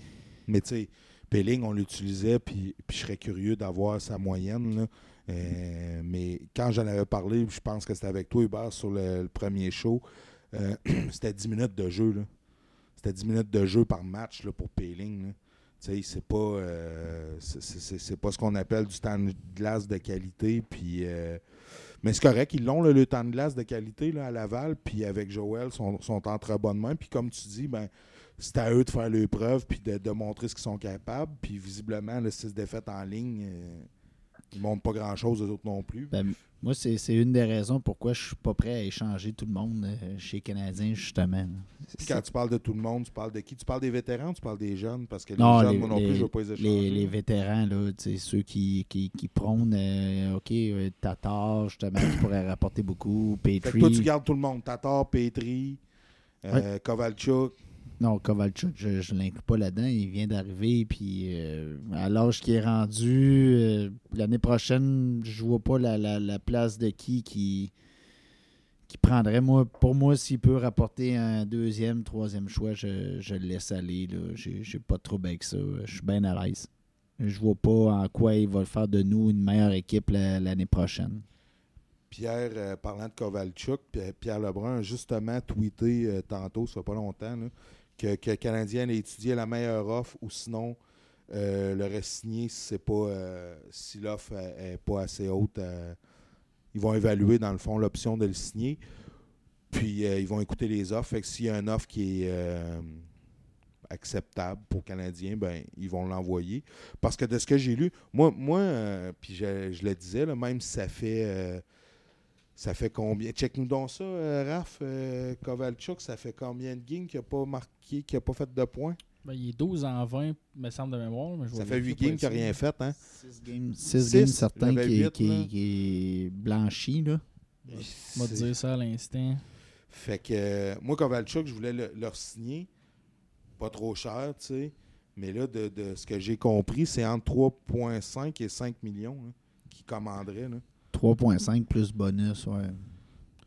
S1: Mais tu sais, Pelling, on l'utilisait, puis, puis je serais curieux d'avoir sa moyenne. là. Euh, mais quand j'en avais parlé, je pense que c'était avec toi, Hubert, sur le, premier show, euh, [clears throat] c'était 10 minutes de jeu. C'était 10 minutes de jeu par match là, pour sais, c'est pas, euh, pas ce qu'on appelle du temps de glace de qualité. Puis, mais c'est correct, ils l'ont, le temps de glace de qualité là, à Laval. Puis avec Joël, sont, sont en très. Puis comme tu dis, ben, c'est à eux de faire leur preuve puis de, montrer ce qu'ils sont capables. Puis visiblement, le 6 défaites en ligne, ils montrent pas grand-chose, eux autres non plus.
S3: ben, moi, c'est c'est une des raisons pourquoi je suis pas prêt à échanger tout le monde euh, chez les Canadiens, justement.
S1: Quand tu parles de tout le monde, tu parles de qui? Tu parles des vétérans ou tu parles des jeunes? Parce que les
S3: Non,
S1: jeunes,
S3: les-
S1: moi non plus, je veux pas les échanger.
S3: Les, les vétérans, là, tu ceux qui, qui, qui prônent, euh, OK, euh, Tatar, justement, qui pourrait rapporter beaucoup,
S1: Fait que toi, tu gardes tout le monde. Tatar, Petri, euh, Kovalchuk.
S3: Non, Kovalchuk, je ne l'inclus pas là-dedans. Il vient d'arriver, puis euh, à l'âge qui est rendu, euh, l'année prochaine, je vois pas la, la- la place de qui qui, qui prendrait. Moi, pour moi, s'il peut rapporter un deuxième, troisième choix, je, je le laisse aller. J'ai j'ai pas de trouble avec ça. Je suis bien à l'aise. Je vois pas en quoi il va faire de nous une meilleure équipe la- l'année prochaine.
S1: Pierre, euh, parlant de Kovalchuk, Pi- Pierre Lebrun a justement tweeté tantôt, ça fait pas longtemps, là, que, que le Canadien a étudié la meilleure offre ou sinon euh, l'aurait signé si c'est pas euh, si l'offre n'est pas assez haute. euh, ils vont évaluer dans le fond l'option de le signer. Puis ils vont écouter les offres. Fait que s'il y a une offre qui est acceptable pour le Canadien, ben ils vont l'envoyer. Parce que de ce que j'ai lu, moi, moi puis je, le disais, même si ça fait ça fait combien? Check-nous donc ça, euh, Raph. euh, Kovalchuk, ça fait combien de games qu'il n'a pas marqué, qu'il n'a pas fait de points?
S2: Ben, il est 12 en 20, me semble de mémoire. Mais je
S1: Ça
S2: vais
S1: fait 8
S2: vérifier pour
S1: games qu'il n'a rien fait, hein?
S3: 6 games,
S1: Six,
S3: games certains qui,
S1: huit,
S3: qui- qui est blanchi. Là.
S2: On va te dire ça à l'instant.
S1: Fait que euh, moi, Kovalchuk, je voulais le, leur signer. Pas trop cher, tu sais. Mais là, de, de ce que j'ai compris, c'est entre 3,5 et 5 millions qu'ils commanderaient. là.
S3: 3.5 plus bonus, ouais.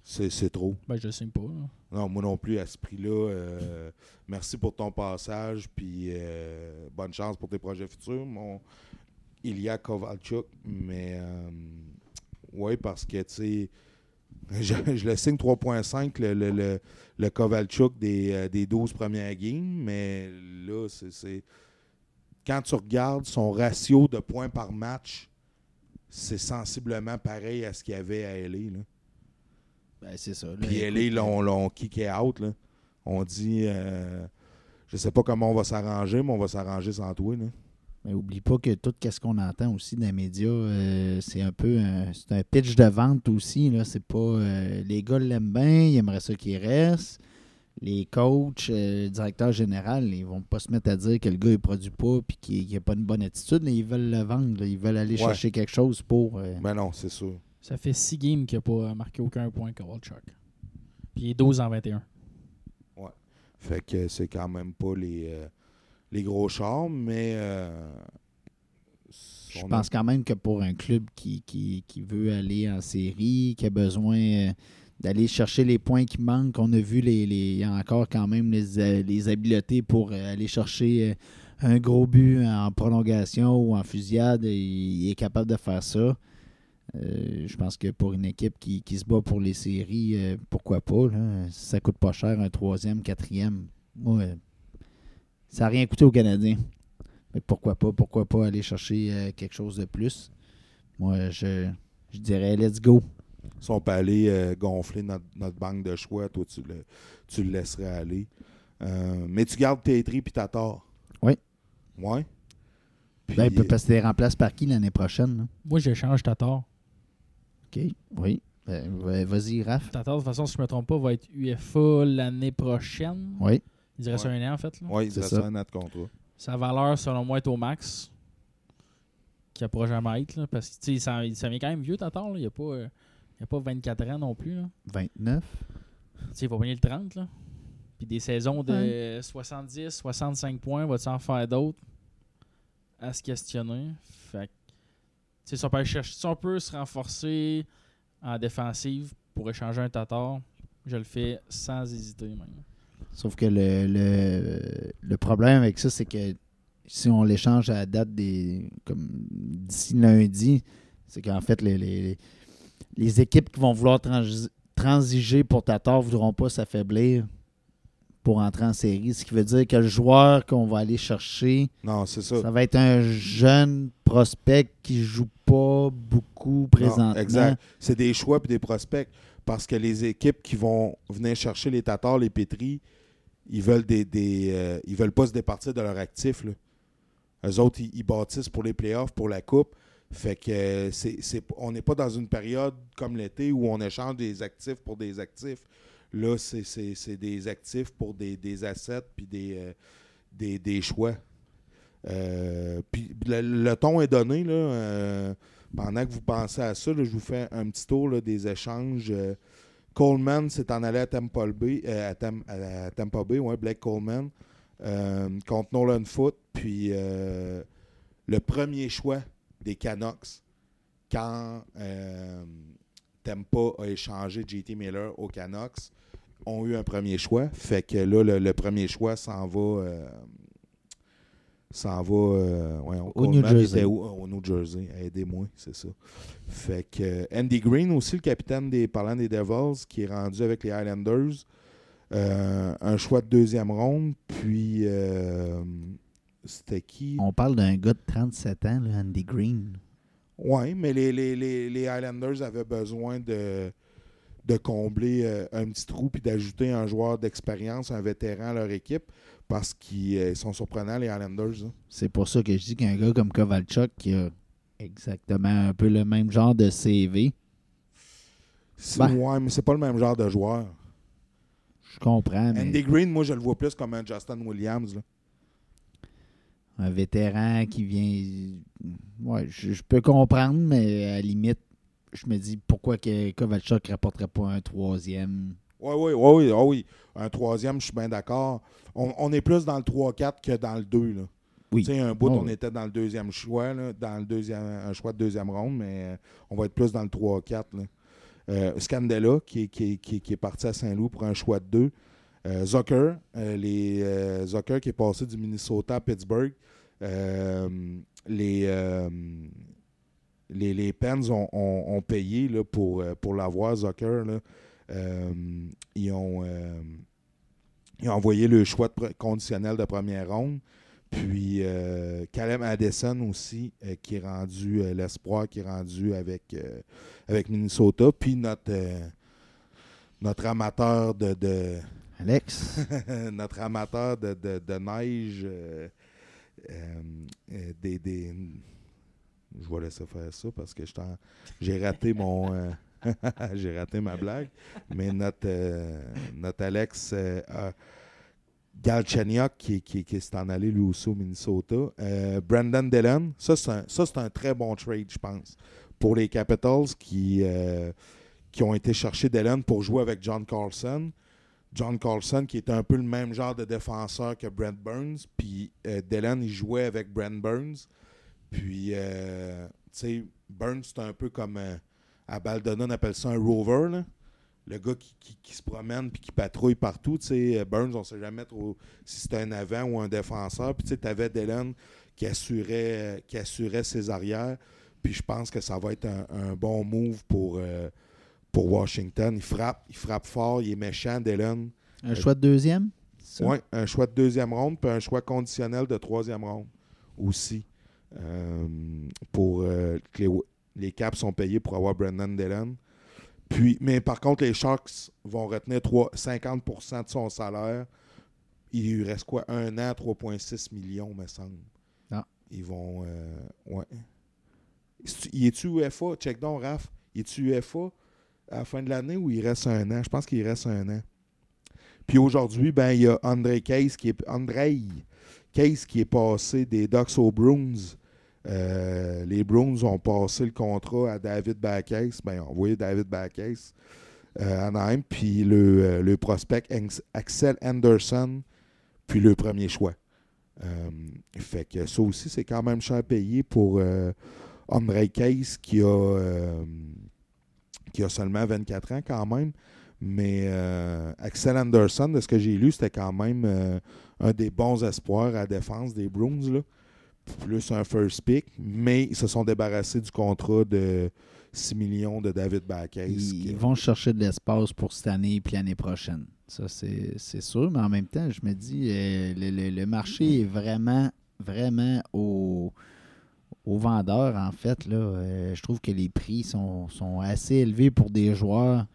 S1: C'est c'est trop.
S2: Ben, je sais pas. là.
S1: Non, moi non plus à ce prix-là. euh, merci pour ton passage, puis euh, bonne chance pour tes projets futurs, mon Ilya Kovalchuk. Mais oui, parce que, tu sais, [laughs] je, je le signe 3.5, le, le, le, le Kovalchuk des, euh, des 12 premières games, mais là, c'est- c'est. Quand tu regardes son ratio de points par match, c'est sensiblement pareil à ce qu'il y avait à LA. Là.
S3: Ben, c'est ça.
S1: Puis LA, là, on, out. Là. On dit, euh, je sais pas comment on va s'arranger, mais on va s'arranger sans toi. Là.
S3: Mais oublie pas que tout ce qu'on entend aussi dans les médias, euh, c'est un peu un, c'est un pitch de vente aussi. Là. C'est pas. euh, les gars l'aiment bien, ils aimeraient ça qu'il reste. Les coachs, euh, le directeur général, ils vont pas se mettre à dire que le gars ne produit pas et qu'il n'a pas une bonne attitude. là. Ils veulent le vendre. là. Ils veulent aller
S1: Ouais.
S3: chercher quelque chose pour. euh,
S1: Ben non, c'est sûr.
S2: Ça fait 6 games qu'il n'a pas marqué aucun point, Kovalchuk. Puis il est 12 en 21.
S1: Fait que c'est quand même pas les, euh, les gros chars, mais. euh,
S3: Je
S1: a-
S3: pense quand même que pour un club qui, qui, qui veut aller en série, qui a besoin euh, d'aller chercher les points qui manquent, on a vu les, les, encore quand même les, euh, les habiletés pour euh, aller chercher euh, un gros but en prolongation ou en fusillade, il est capable de faire ça. Je pense que pour une équipe qui, se bat pour les séries, pourquoi pas? Ça coûte pas cher, un troisième, quatrième. Euh, ça n'a rien coûté aux Canadiens. Que pourquoi pas, pourquoi pas aller chercher quelque chose de plus. Moi, je dirais let's go.
S1: Si on peut aller euh, gonfler notre, notre banque de choix, toi, tu le, tu le laisserais aller. Euh, mais tu gardes tes tri puis tort.
S3: Oui.
S1: Ouais. Puis,
S3: Ben, il peut tu les remplaces par qui l'année prochaine? là?
S2: Moi, j'échange Tatar.
S3: OK. Oui. Ben, va- Vas-y, Raph.
S2: Tatar, de toute façon, si je ne me trompe pas, va être UFA l'année prochaine.
S3: Oui.
S2: Il reste
S1: Ouais.
S2: un an, en fait. là.
S1: ouais, il reste
S3: ça.
S1: un an de contrat.
S2: Sa valeur, selon moi, est au max. Qui ne pourra jamais être. là, parce que tu sais, ça, ça vient quand même vieux, Tatar. là. Il n'y a, pas, euh, il y a pas 24 ans non plus. Là.
S3: 29.
S2: Tu sais, il va gagner le 30. Là. Puis des saisons de 70, 65 points, va-tu en faire d'autres à se questionner? Fait que, tu sais, si on peut, chercher, si on peut se renforcer en défensive pour échanger un Tatar, je le fais sans hésiter même.
S3: Sauf que le, le, le problème avec ça, c'est que si on l'échange à la date des. comme d'ici lundi, c'est qu'en fait, les, les, les équipes qui vont vouloir transi- transiger pour Tatar ne voudront pas s'affaiblir pour entrer en série. Ce qui veut dire que le joueur qu'on va aller chercher,
S1: Non, c'est ça.
S3: ça va être un jeune prospect qui joue pas beaucoup présentement.
S1: Non, exact. C'est des choix puis des prospects. Parce que les équipes qui vont venir chercher les Tatars, les Pétris, ils veulent des, des euh, ils veulent pas se départir de leur actif. Là. Eux autres, ils, ils bâtissent pour les playoffs, pour la coupe. Fait que euh, c'est, c'est- on n'est pas dans une période comme l'été où on échange des actifs pour des actifs. Là, c'est, c'est- c'est des actifs pour des, des assets puis des, euh, des, des choix. Euh, puis le, ton est donné. Là, pendant que vous pensez à ça, je vous fais un petit tour là, des échanges. Coleman s'est en allé à Tampa Bay, à, Bay, ouais, Blake Coleman, contre Nolan Foot. Puis le premier choix des Canucks quand euh, Tampa a échangé JT Miller aux Canucks ont eu un premier choix. Fait que là, le, le premier choix s'en va. euh, s'en va euh, ouais,
S3: Au New Jersey.
S1: où? Au New Jersey. Aidez-moi, c'est ça. Fait que Andy Green aussi, le capitaine des parlant des Devils, qui est rendu avec les Highlanders. Euh, un choix de deuxième ronde. Puis c'était qui?
S3: On parle d'un gars de 37 ans, là, Andy Green.
S1: Oui, mais les, les, les, les Highlanders avaient besoin de, de combler euh, un petit trou puis d'ajouter un joueur d'expérience, un vétéran à leur équipe parce qu'ils euh, sont surprenants, les Highlanders. hein.
S3: C'est pour ça que je dis qu'un gars comme Kovalchuk qui a exactement un peu le même genre de CV, Ben.
S1: Ouais, mais c'est pas le même genre de joueur.
S3: je comprends, mais
S1: Andy Green, moi, je le vois plus comme un Justin Williams. là.
S3: Un vétéran qui vient. Ouais, je, je peux comprendre, mais à la limite, je me dis pourquoi que Kovalchuk ne rapporterait pas un troisième?
S1: Oui, oui, oui, oui, ah oui. Un troisième, je suis bien d'accord. On, on est plus dans le 3-4 que dans le 2. Là.
S3: Oui.
S1: Tu sais, un bout,
S3: Oh,
S1: on
S3: oui.
S1: était dans le deuxième choix, là, dans le deuxième, un choix de deuxième ronde, mais euh, on va être plus dans le 3-4. là. Euh, Scandella, qui, est- qui, qui est parti à Saint-Loup pour un choix de 2. Euh, Zucker, euh, les, euh, Zucker qui est passé du Minnesota à Pittsburgh. Les, les, Pens ont, payé pour, l'avoir, Zucker. là. Ils, ont, envoyé le choix conditionnel de première ronde. Puis euh, Caleb Addison aussi, qui est rendu, l'espoir qui est rendu avec, Minnesota. Puis notre, amateur de
S3: Alex, [laughs]
S1: notre amateur de, de- neige, euh, euh, euh, je vais laisser faire ça parce que j'ai raté mon, [laughs] ma blague, mais notre, Alex Galchenyuk qui, qui, qui s'est en allé lui Minnesota, Brandon Dillon, ça c'est un, très bon trade, je pense, pour les Capitals qui, qui ont été chercher Dillon pour jouer avec John Carlson. John Carlson, qui était un peu le même genre de défenseur que Brent Burns. Puis euh, il jouait avec Brent Burns. Puis, euh, tu sais, Burns, c'est un peu comme. euh, à Baldona, on appelle ça un rover, là. Le gars qui, qui- se promène puis qui patrouille partout. Tu sais, euh, Burns, on ne sait jamais trop si c'était un avant ou un défenseur. Puis, tu sais, tu avais Dillon qui assurait, euh, qui assurait ses arrières. Puis, je pense que ça va être un bon move pour. Pour Washington. Il frappe, il frappe fort, il est méchant, Dillon.
S3: un choix de deuxième?
S1: Oui, un choix de deuxième ronde, puis un choix conditionnel de troisième ronde aussi. Euh, pour euh, que les, les Caps sont payés pour avoir Brendan Dillon. Puis, mais par contre, les Sharks vont retenir 3, 50% de son salaire. Il lui reste quoi? Un an, 3,6 millions, me semble.
S3: Ah.
S1: Ils vont. euh, ouais. Il est-tu UFA Check donc, Raph. Il est-tu UFA à la fin de l'année ou il reste un an? Je pense qu'il reste un an. Puis aujourd'hui, ben, il y a André Case qui est. Andrei Case qui est passé des Ducks aux Bruins. Euh, les Bruins ont passé le contrat à David Backes. Ben, ont envoyé David Backes euh, Anaheim. Puis le, euh, prospect Axel Anderson, puis le premier choix. Euh, fait que ça aussi, c'est quand même cher payé pour André Case qui a, qui a seulement 24 ans quand même. Mais euh, Axel Anderson, de ce que j'ai lu, c'était quand même euh, un des bons espoirs à la défense des Bruins. Là. Plus un first pick. Mais ils se sont débarrassés du contrat de 6 millions de David Backes.
S3: Ils,
S1: qui-
S3: vont chercher de l'espace pour cette année et l'année prochaine. Ça, c'est c'est sûr. Mais en même temps, je me dis, euh, le, le- le marché est vraiment, vraiment au, aux vendeurs, en fait. Là, Euh, je trouve que les prix sont, sont assez élevés pour des joueurs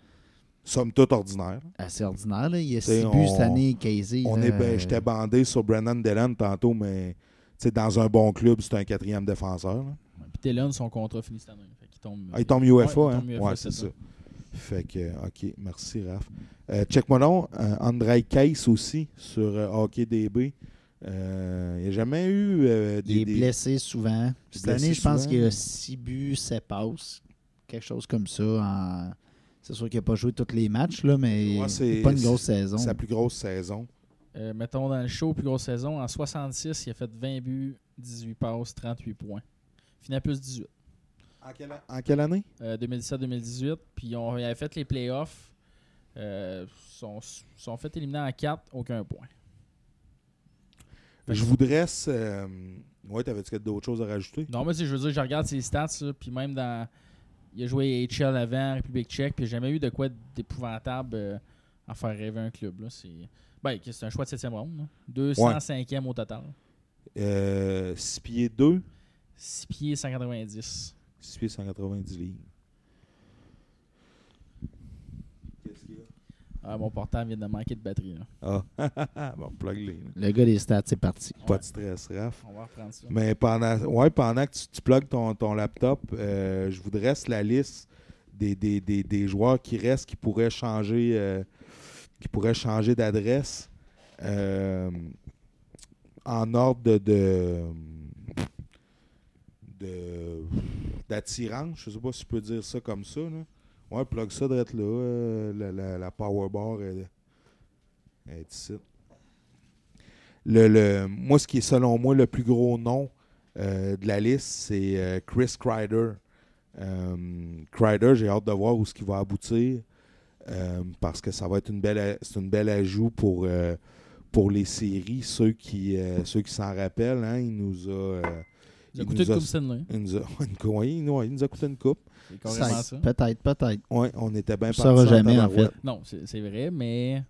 S1: Somme toute ordinaire.
S3: assez ordinaires. là. Il y a
S1: T'sais,
S3: six buts
S1: on-
S3: cette année, Casey.
S1: On
S3: là,
S1: est, ben,
S3: euh,
S1: J'étais bandé sur Brennan Dillon tantôt, mais dans un bon club, c'est un quatrième défenseur. là.
S2: Puis Dillon, son contrat finit cette année. Fait qu'il tombe,
S1: Ah, il tombe UFA,
S2: Ouais,
S1: hein?
S2: tombe UFA
S1: ouais, c'est ça. Fait que, OK, merci, Raph. Euh, check-moi donc, euh, André Case aussi, sur euh, DB. Euh, il n'y a jamais eu euh, des...
S3: Il est
S1: des-
S3: blessé souvent. Cette
S1: Blessé
S3: année, je pense qu'il y a 6 buts, 7 passes. Quelque chose comme ça. en- C'est sûr qu'il n'a pas joué tous les matchs, là, mais
S1: Ouais, c'est-
S3: pas une grosse saison.
S1: sa plus grosse saison.
S2: Euh, mettons dans le show, plus grosse saison, en 66, il a fait 20 buts, 18 passes, 38 points. Final plus 18.
S1: En quelle, en quelle année?
S2: Euh, 2017-2018. Puis ils ont- ils avaient fait les playoffs. Euh, sont, sont fait éliminer en 4, aucun point.
S1: Je vous dresse... Euh, ouais, t'avais-tu d'autres choses à rajouter?
S2: Non, mais je veux dire, je regarde ses stats, puis même dans. Il a joué HL avant, République tchèque, puis jamais eu de quoi d'épouvantable euh, à faire rêver un club. Là. C'est ben, c'est un choix de 7e ronde. là. 205e au total.
S1: Euh, 6 pieds 2,
S2: 6 pieds 190.
S1: 6 pieds 190 livres. Qu'est-ce qu'il y a?
S2: Ah, mon portable vient de manquer de batterie. Là.
S1: Ah, [laughs] bon, plug-les.
S3: Le gars des stats, c'est parti.
S1: Pas
S2: Ouais,
S1: de stress, Raph.
S2: on va reprendre ça.
S1: Mais pendant, ouais, pendant que tu, tu plugues ton, ton laptop, euh, je vous dresse la liste des, des, des, des joueurs qui restent qui pourraient changer euh, qui pourraient changer d'adresse euh, en ordre de, de, de- d'attirance. Je sais pas si je peux dire ça comme ça. Là. Ouais, plug ça d'être là. euh, la, la, power bar est, ici. Le, le- moi, ce qui est selon moi le plus gros nom euh, de la liste, c'est euh, Chris Kreider. Kreider, j'ai hâte de voir où ce qui va aboutir parce que ça va être une belle, c'est une belle ajout pour, pour les séries. Ceux qui, euh, ceux qui s'en rappellent, hein, il nous a,
S2: Il coûté
S1: nous a-
S2: Coupe Stanley.
S1: il nous a, une cou- oui, non, il nous a coûté une coupe.
S3: Ça-
S2: ça.
S3: Peut-être, peut-être.
S1: Ouais, on était bien partis
S3: jamais, en
S1: tabarouette.
S2: Non, c'est vrai, mais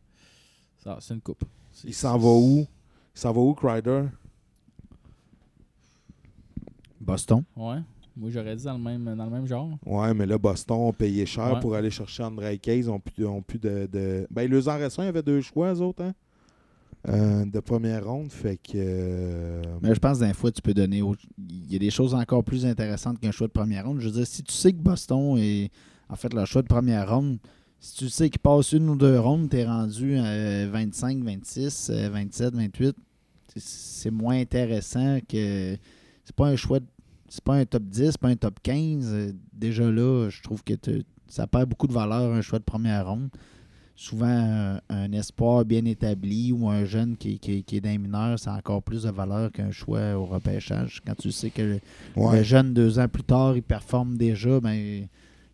S2: ça, c'est une coupe.
S1: Il s'en va où? Il s'en va où, Kreider?
S3: Boston.
S2: Ouais. Moi, j'aurais dit dans le même, dans le même genre.
S1: Ouais, mais là, Boston a payé cher
S2: Ouais.
S1: pour aller chercher André Case. Ils ont plus, ont plus de, de- Ben, ils en. Il y avait deux choix, eux autres, hein? Euh, de première ronde. Fait que. euh,
S3: Mais je pense d'un fois, tu peux donner. Il y a des choses encore plus intéressantes qu'un choix de première ronde. Je veux dire, si tu sais que Boston est en fait leur choix de première ronde, si tu sais qu'il passe une ou deux rondes, tu es rendu à 25, 26, euh, 27, 28. c'est- moins intéressant que. C'est pas un choix. de- C'est pas un top 10, c'est pas un top 15. Euh, Déjà là, je trouve que ça perd beaucoup de valeur, un choix de première ronde. Souvent, un, un espoir bien établi ou un jeune qui, qui, qui est d'un mineur, ça a encore plus de valeur qu'un choix au repêchage. Quand tu sais que le,
S1: ouais,
S3: le jeune, deux ans plus tard, il performe déjà, ben,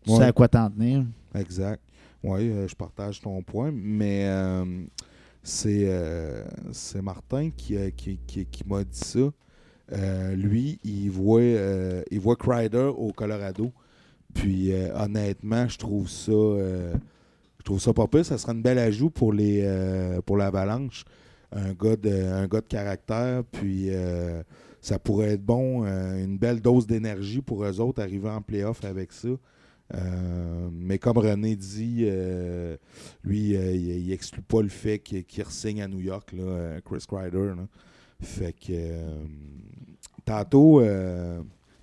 S3: tu
S1: Ouais.
S3: sais à quoi t'en tenir.
S1: exact. Oui, je partage ton point. Mais euh, c'est euh, c'est Martin qui, qui, qui- qui m'a dit ça. Euh, lui, il voit, euh, il voit Kreider au Colorado. Puis euh, honnêtement, je trouve ça. Je trouve ça pas pire. Ça sera une belle ajout pour les euh, l'Avalanche. Un gars de un gars de caractère. Puis euh, ça pourrait être bon, euh, une belle dose d'énergie pour eux autres, arriver en playoff avec ça. Mais comme René dit, lui, il, il exclut pas le fait qu'il re-signe à New York, là, Chris Kreider. là. Fait que tantôt,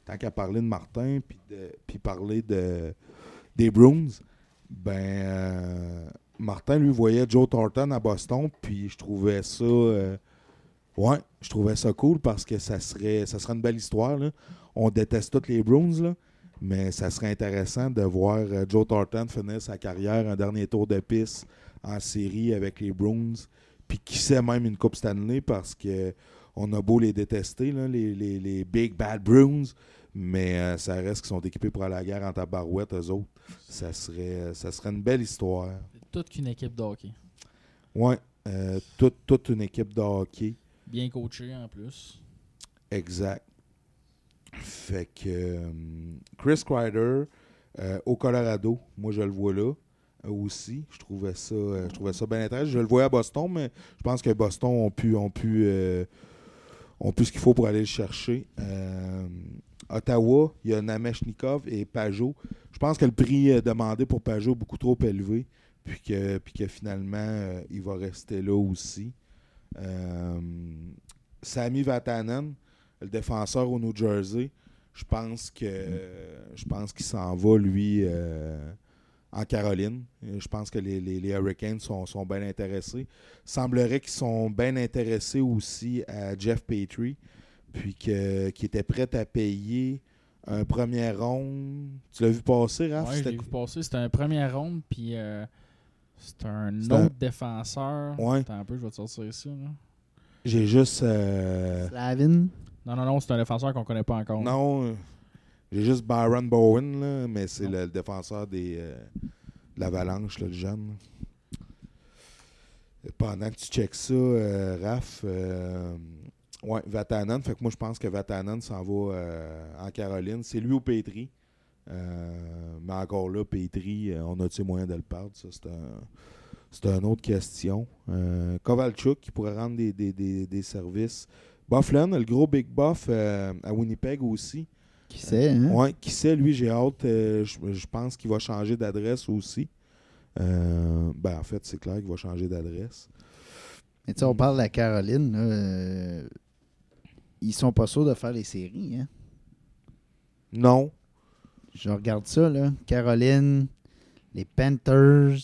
S1: tant qu'à parler de Martin, puis parler de, des Bruins, ben euh, Martin lui voyait Joe Thornton à Boston, puis je trouvais ça, euh, je trouvais ça cool parce que ça serait, ça serait une belle histoire. On déteste tous les Bruins. Mais ça serait intéressant de voir euh, Joe Thornton finir sa carrière, un dernier tour de piste en série avec les Bruins. Puis qui sait même une Coupe Stanley parce que on a beau les détester, les- les Big Bad Bruins, mais euh, ça reste qu'ils sont équipés pour aller à la guerre en tabarouette, eux autres. Ça serait, ça serait une belle histoire.
S2: C'est toute qu'une équipe de hockey.
S1: Ouais, euh, toute, toute une équipe de hockey.
S2: Bien coachée en plus.
S1: Exact. Fait que euh, Chris Kreider euh, au Colorado, moi je le vois là euh, aussi. Je trouvais ça, euh, je trouvais ça bien intéressant. Je le voyais à Boston, mais je pense que Boston ont pu, ont pu, euh, ont pu ce qu'il faut pour aller le chercher. Euh, Ottawa, il y a Nameshnikov et Pajot. Je pense que le prix euh, demandé pour Pajot est beaucoup trop élevé, puis que, puis que finalement euh, il va rester là aussi. Euh, Sami Vatanen, le défenseur au New Jersey, je pense que je pense qu'il s'en va lui euh, en Caroline. Je pense que les, les- les Hurricanes sont, sont bien intéressés. Semblerait qu'ils sont bien intéressés aussi à Jeff Petrie, puis que qui était prêt à payer un premier round. Tu l'as vu passer, Raph?
S2: Ouais, je
S1: C'était-
S2: l'ai vu passer. C'était un premier round, puis euh, c'est un autre
S1: un-
S2: défenseur.
S1: Ouais.
S2: Attends un peu, je vais te sortir ça. Là.
S1: J'ai juste. euh,
S3: Slavin?
S2: Non, non, non, c'est un défenseur qu'on connaît pas encore.
S1: Non, euh, j'ai juste Byron Bowen, là, mais c'est le, défenseur des, euh, de l'Avalanche, là, le jeune. Et Pendant que tu checks ça, euh, Raph, ouais, Vatanen, fait que moi je pense que Vatanen s'en va euh, en Caroline. C'est lui ou Petri. Euh, mais encore là, Petri, euh, on a-tu moyen de le perdre? Ça, c'est un. C'est une autre question. Kovalchuk qui pourrait rendre des, des, des, des services. Bufflin, le gros Big Buff à Winnipeg aussi.
S3: Qui sait, hein?
S1: Ouais, qui sait, lui, j'ai hâte. je pense qu'il va changer d'adresse aussi. Euh, ben, en fait, c'est clair qu'il va changer d'adresse.
S3: Mais tu sais, on parle de la Caroline. Là, euh, ils sont pas sûrs de faire les séries. Hein?
S1: Non.
S3: Je regarde ça. Là. Caroline, les Panthers,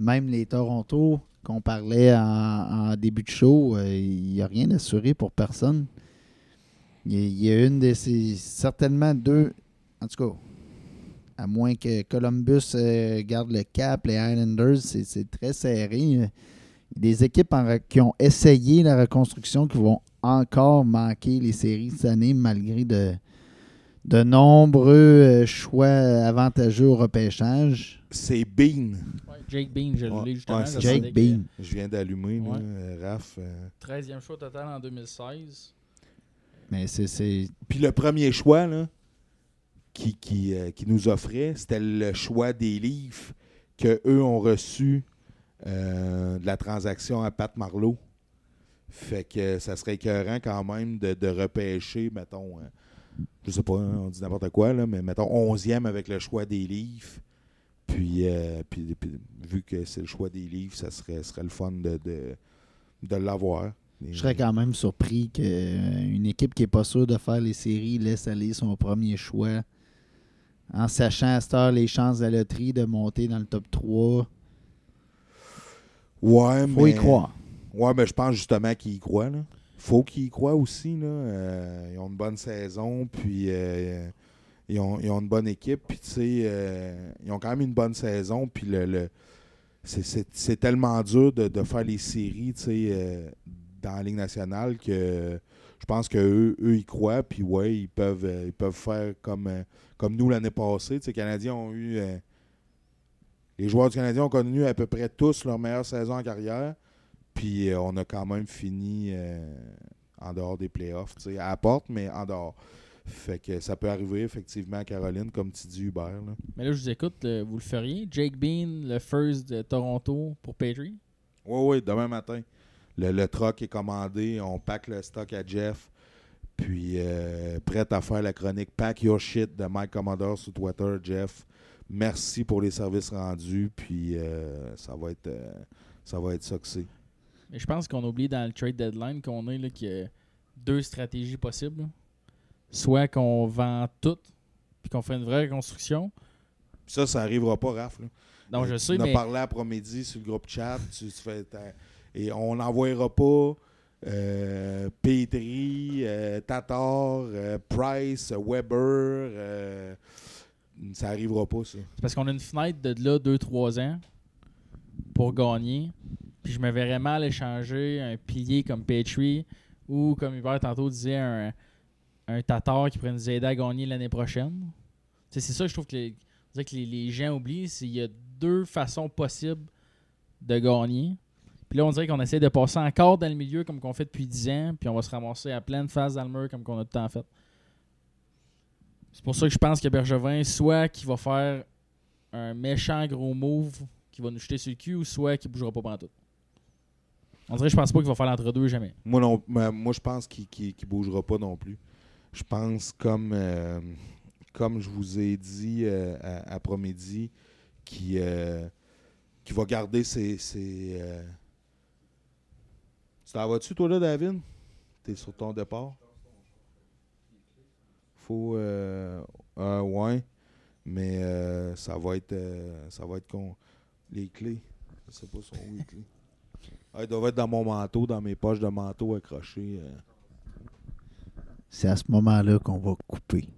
S3: même les Toronto qu'on parlait en, en début de show, euh, il n'y a rien assuré pour personne. Il y a, il y a une de ces. Certainement deux. En tout cas, à moins que Columbus euh, garde le cap, les Islanders, c'est très serré. Des équipes en qui ont essayé la reconstruction qui vont encore manquer les séries cette année malgré de, de nombreux euh, choix avantageux au repêchage.
S1: C'est Bean.
S2: Ouais, Jake Bean, je
S1: Ouais,
S2: l'ai justement.
S1: ouais,
S3: Jake
S2: que-
S3: Bean.
S1: Je viens d'allumer,
S2: Ouais.
S1: euh, Raph. euh.
S2: 13e choix total en 2016.
S3: Mais c'est- c'est.
S1: Puis le premier choix, là, qui, qui, euh, qui nous offrait, c'était le choix des livres qu'eux ont reçu euh, de la transaction à Pat Marlowe. Fait que ça serait écœurant quand même de, de repêcher, mettons, euh, je sais pas, hein, on dit n'importe quoi, là, mais mettons 11e avec le choix des livres. Puis, euh, puis, puis vu que c'est le choix des livres, ça serait, serait le fun de, de, de l'avoir.
S3: Je serais quand même surpris qu'une équipe qui n'est pas sûre de faire les séries laisse aller son premier choix en sachant à cette heure les chances de la loterie de monter dans le top 3.
S1: Ouais,
S3: Faut
S1: mais...
S3: y croire.
S1: Ouais, ben je pense justement qu'ils y croient. Là. Faut qu'ils y croient aussi. Là. Euh, ils ont une bonne saison, puis euh, ils, ont, une bonne équipe. Puis tu sais, euh, ils ont quand même une bonne saison. Puis le, c'est- tellement dur de, faire les séries, tu sais, dans la Ligue nationale que je pense qu'eux, eux, ils croient. Puis ouais, ils peuvent, ils peuvent faire comme, comme nous l'année passée. Les Canadiens ont eu. les joueurs du Canadien ont connu à peu près tous leur meilleure saison en carrière. Puis euh, on a quand même fini euh, en dehors des playoffs, tu sais, à la porte, mais en dehors. Fait que ça peut arriver effectivement à Caroline, comme tu dis Hubert. là.
S2: Mais là, je vous écoute, le- vous le feriez? Jake Bean, le first de Toronto pour Petrie.
S1: Oui, oui, demain matin. Le, le truck est commandé, on pack le stock à Jeff. Puis, euh, prête à faire la chronique Pack Your Shit de Mike Commodore sur Twitter, Jeff. Merci pour les services rendus. Puis, euh, ça va être euh, ça va être ça que c'est.
S2: Mais je pense qu'on oublie dans le trade deadline qu'on a là, qu'il y a deux stratégies possibles. Soit qu'on vend tout, puis qu'on fait une vraie reconstruction.
S1: Ça, ça n'arrivera pas, Raph. là. Euh,
S2: je
S1: tu
S2: sais,
S1: as
S2: mais
S1: parlé après-midi sur le groupe chat. Tu, tu fais et on n'envoyera pas euh, Petri, euh, Tatar, euh, Price, Weber. euh, ça n'arrivera pas, ça.
S2: c'est parce qu'on a une fenêtre de là 2-3 ans pour gagner. Puis je me verrais mal échanger un pilier comme Petrie ou, comme Hubert tantôt disait, un, un Tatar qui pourrait nous aider à gagner l'année prochaine. C'est ça que je trouve que les, gens oublient. qu'il y a deux façons possibles de gagner. Puis là, on dirait qu'on essaie de passer encore dans le milieu comme qu'on fait depuis 10 ans, puis on va se ramasser à pleine face dans le mur comme qu'on a tout le temps fait. C'est pour ça que je pense que Bergevin, soit qu'il va faire un méchant gros move qui va nous jeter sur le cul, ou soit qu'il bougera pas pendant tout. On dirait je pense pas qu'il va faire l'entre-deux jamais.
S1: Moi, non, moi je pense qu'il ne bougera pas non plus. Je pense, comme, euh, comme je vous ai dit euh, après-midi, qu'il euh, qu'il va garder ses. ses euh, Tu t'en vas-tu, toi, là, David? T'es sur ton départ? Faut. Euh, euh, ouais. Mais euh, ça va être. euh, ça va être. Les clés. Je sais pas sont où les clés. Ah, ils doivent être dans mon manteau, dans mes poches de manteau accrochées. euh.
S3: C'est à ce moment-là qu'on va couper.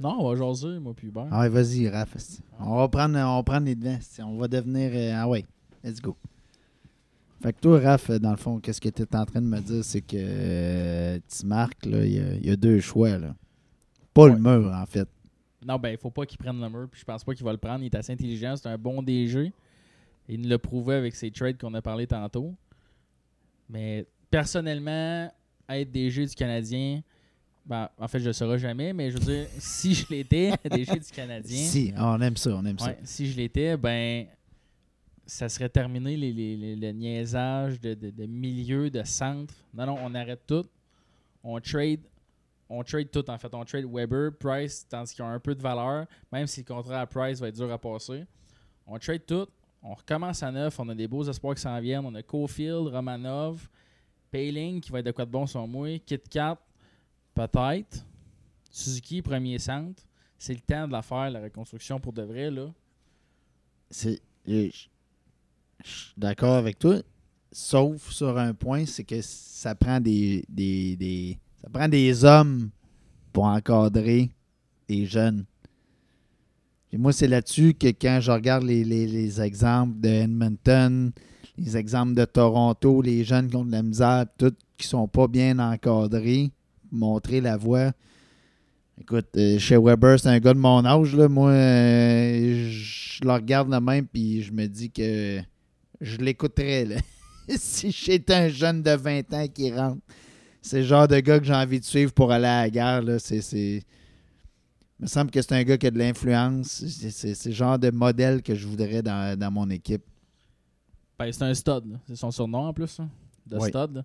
S2: Non, on va jaser, moi puis Hubert.
S3: Ah ouais, vas-y, Raph. On va prendre, on va prendre les devants. On va devenir. euh, ah ouais, let's go. Fait que toi, Raph, euh, dans le fond, qu'est-ce que tu es en train de me dire, c'est que euh, tu marques, là, il y a- il y, a deux choix. Là. Pas le mur, en fait.
S2: Non, ben, il faut pas qu'il prenne le mur, puis je pense pas qu'il va le prendre. Il est assez intelligent, c'est un bon DG. Il nous l'a prouvé avec ses trades qu'on a parlé tantôt. Mais personnellement, être DG du Canadien, ben, en fait, je le saurai jamais, mais je veux dire, [laughs] si je l'étais, [laughs] DG du Canadien,
S3: Si, on aime ça, on aime ça.
S2: si je l'étais, ben, ça serait terminé les, les- les- le niaisage de, de- de milieu, de centre. Non, non, on arrête tout. On trade. On trade tout, en fait. On trade Weber, Price, tandis qu'ils ont un peu de valeur, même si le contrat à Price va être dur à passer. On trade tout. On recommence à neuf. On a des beaux espoirs qui s'en viennent. On a Cofield, Romanov, Payling qui va être de quoi de bon sur moi, Kit Kat, peut-être. Suzuki, premier centre. C'est le temps de la faire, la reconstruction pour de vrai. Là.
S3: C'est- Je suis d'accord avec toi, sauf sur un point, c'est que ça prend des, des, des- ça prend des hommes pour encadrer les jeunes. Et moi, c'est là-dessus que quand je regarde les, les- les exemples de Edmonton, les exemples de Toronto, les jeunes qui ont de la misère, tous qui sont pas bien encadrés, montrer la voie. Écoute, euh, chez Weber, c'est un gars de mon âge. Moi, euh, je le regarde de même puis je me dis que je l'écouterais. [laughs] si j'étais un jeune de 20 ans qui rentre, c'est le genre de gars que j'ai envie de suivre pour aller à la guerre. C'est- Il me semble que c'est un gars qui a de l'influence. C'est, le genre de modèle que je voudrais dans, dans mon équipe.
S2: Ben, c'est un stud. C'est son surnom en plus. de
S3: Oui.
S2: stud.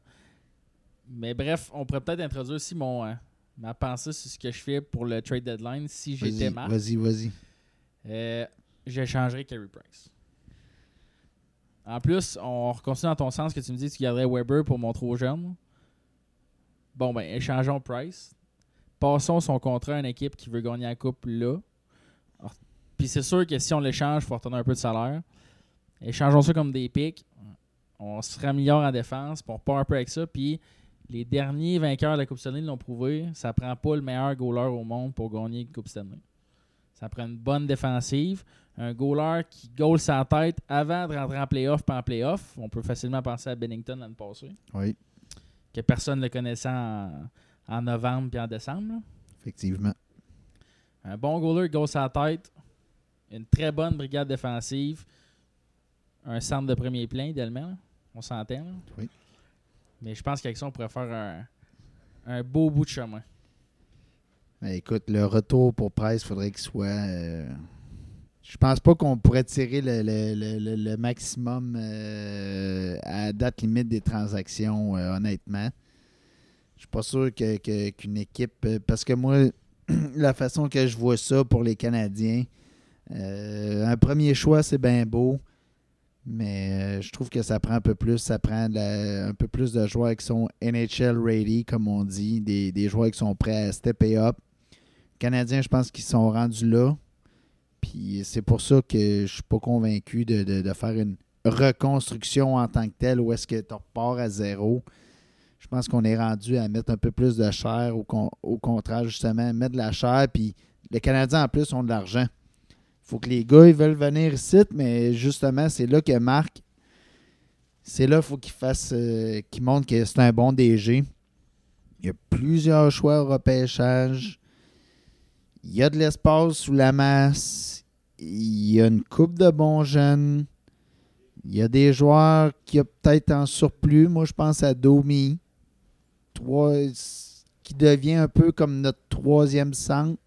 S2: Mais bref, on pourrait peut-être introduire aussi mon, euh, ma pensée sur ce que je fais pour le trade deadline si j'étais Marc.
S3: vas-y, vas-y.
S2: Euh, j'échangerais Carey Price. En plus, on reconstruit dans ton sens que tu me dis que tu garderais Weber pour mon trop jeune. Bon, ben, échangeons Price. Passons son contrat à une équipe qui veut gagner la coupe là. Puis c'est sûr que si on l'échange, il faut retenir un peu de salaire. Échangeons ça comme des pics. On se améliore en défense, puis on repart un peu avec ça. Puis les derniers vainqueurs de la Coupe Stanley l'ont prouvé, ça prend pas le meilleur goaler au monde pour gagner une Coupe Stanley. Ça prend une bonne défensive, un goaler qui goal sa tête avant de rentrer en playoff puis en playoff. On peut facilement penser à Bennington l'année passée,
S3: Oui,
S2: que personne ne le connaissait en, en novembre puis en décembre. là.
S3: effectivement.
S2: Un bon goaler qui goal sa tête, une très bonne brigade défensive, un centre de premier plein idéalement. là. On s'entend.
S3: Oui.
S2: Mais je pense qu'avec ça, on pourrait faire un, un beau bout de chemin.
S3: Ben, écoute, le retour pour Price, il faudrait qu'il soit. euh, je pense pas qu'on pourrait tirer le, le- le- le- le maximum euh, à date limite des transactions, euh, honnêtement. Je suis pas sûr que- que- qu'une équipe. euh, Parce que moi, [clears throat] la façon que je vois ça pour les Canadiens, euh, un premier choix, c'est bien beau. Mais euh, je trouve que ça prend un peu plus. Ça prend un peu plus de joueurs qui sont NHL ready, comme on dit. Des, des joueurs qui sont prêts à stepper up. Les Canadiens, je pense qu'ils sont rendus là. Puis c'est pour ça que je suis pas convaincu de, de- de faire une reconstruction en tant que telle où est-ce que tu repars à zéro. Je pense qu'on est rendu à mettre un peu plus de chair, au, con- contraire, justement, mettre de la chair. Puis les Canadiens, en plus, ont de l'argent. Il faut que les gars, veulent venir ici, mais justement, c'est là que Marc, c'est là qu'il faut qu'il fasse, euh, qu'il montre que c'est un bon DG. Il y a plusieurs choix au repêchage. Il y a de l'espace sous la masse. Il y a une coupe de bons jeunes. Il y a des joueurs qui ont peut-être en surplus. Moi, je pense à Domi. Qui devient un peu comme notre troisième centre.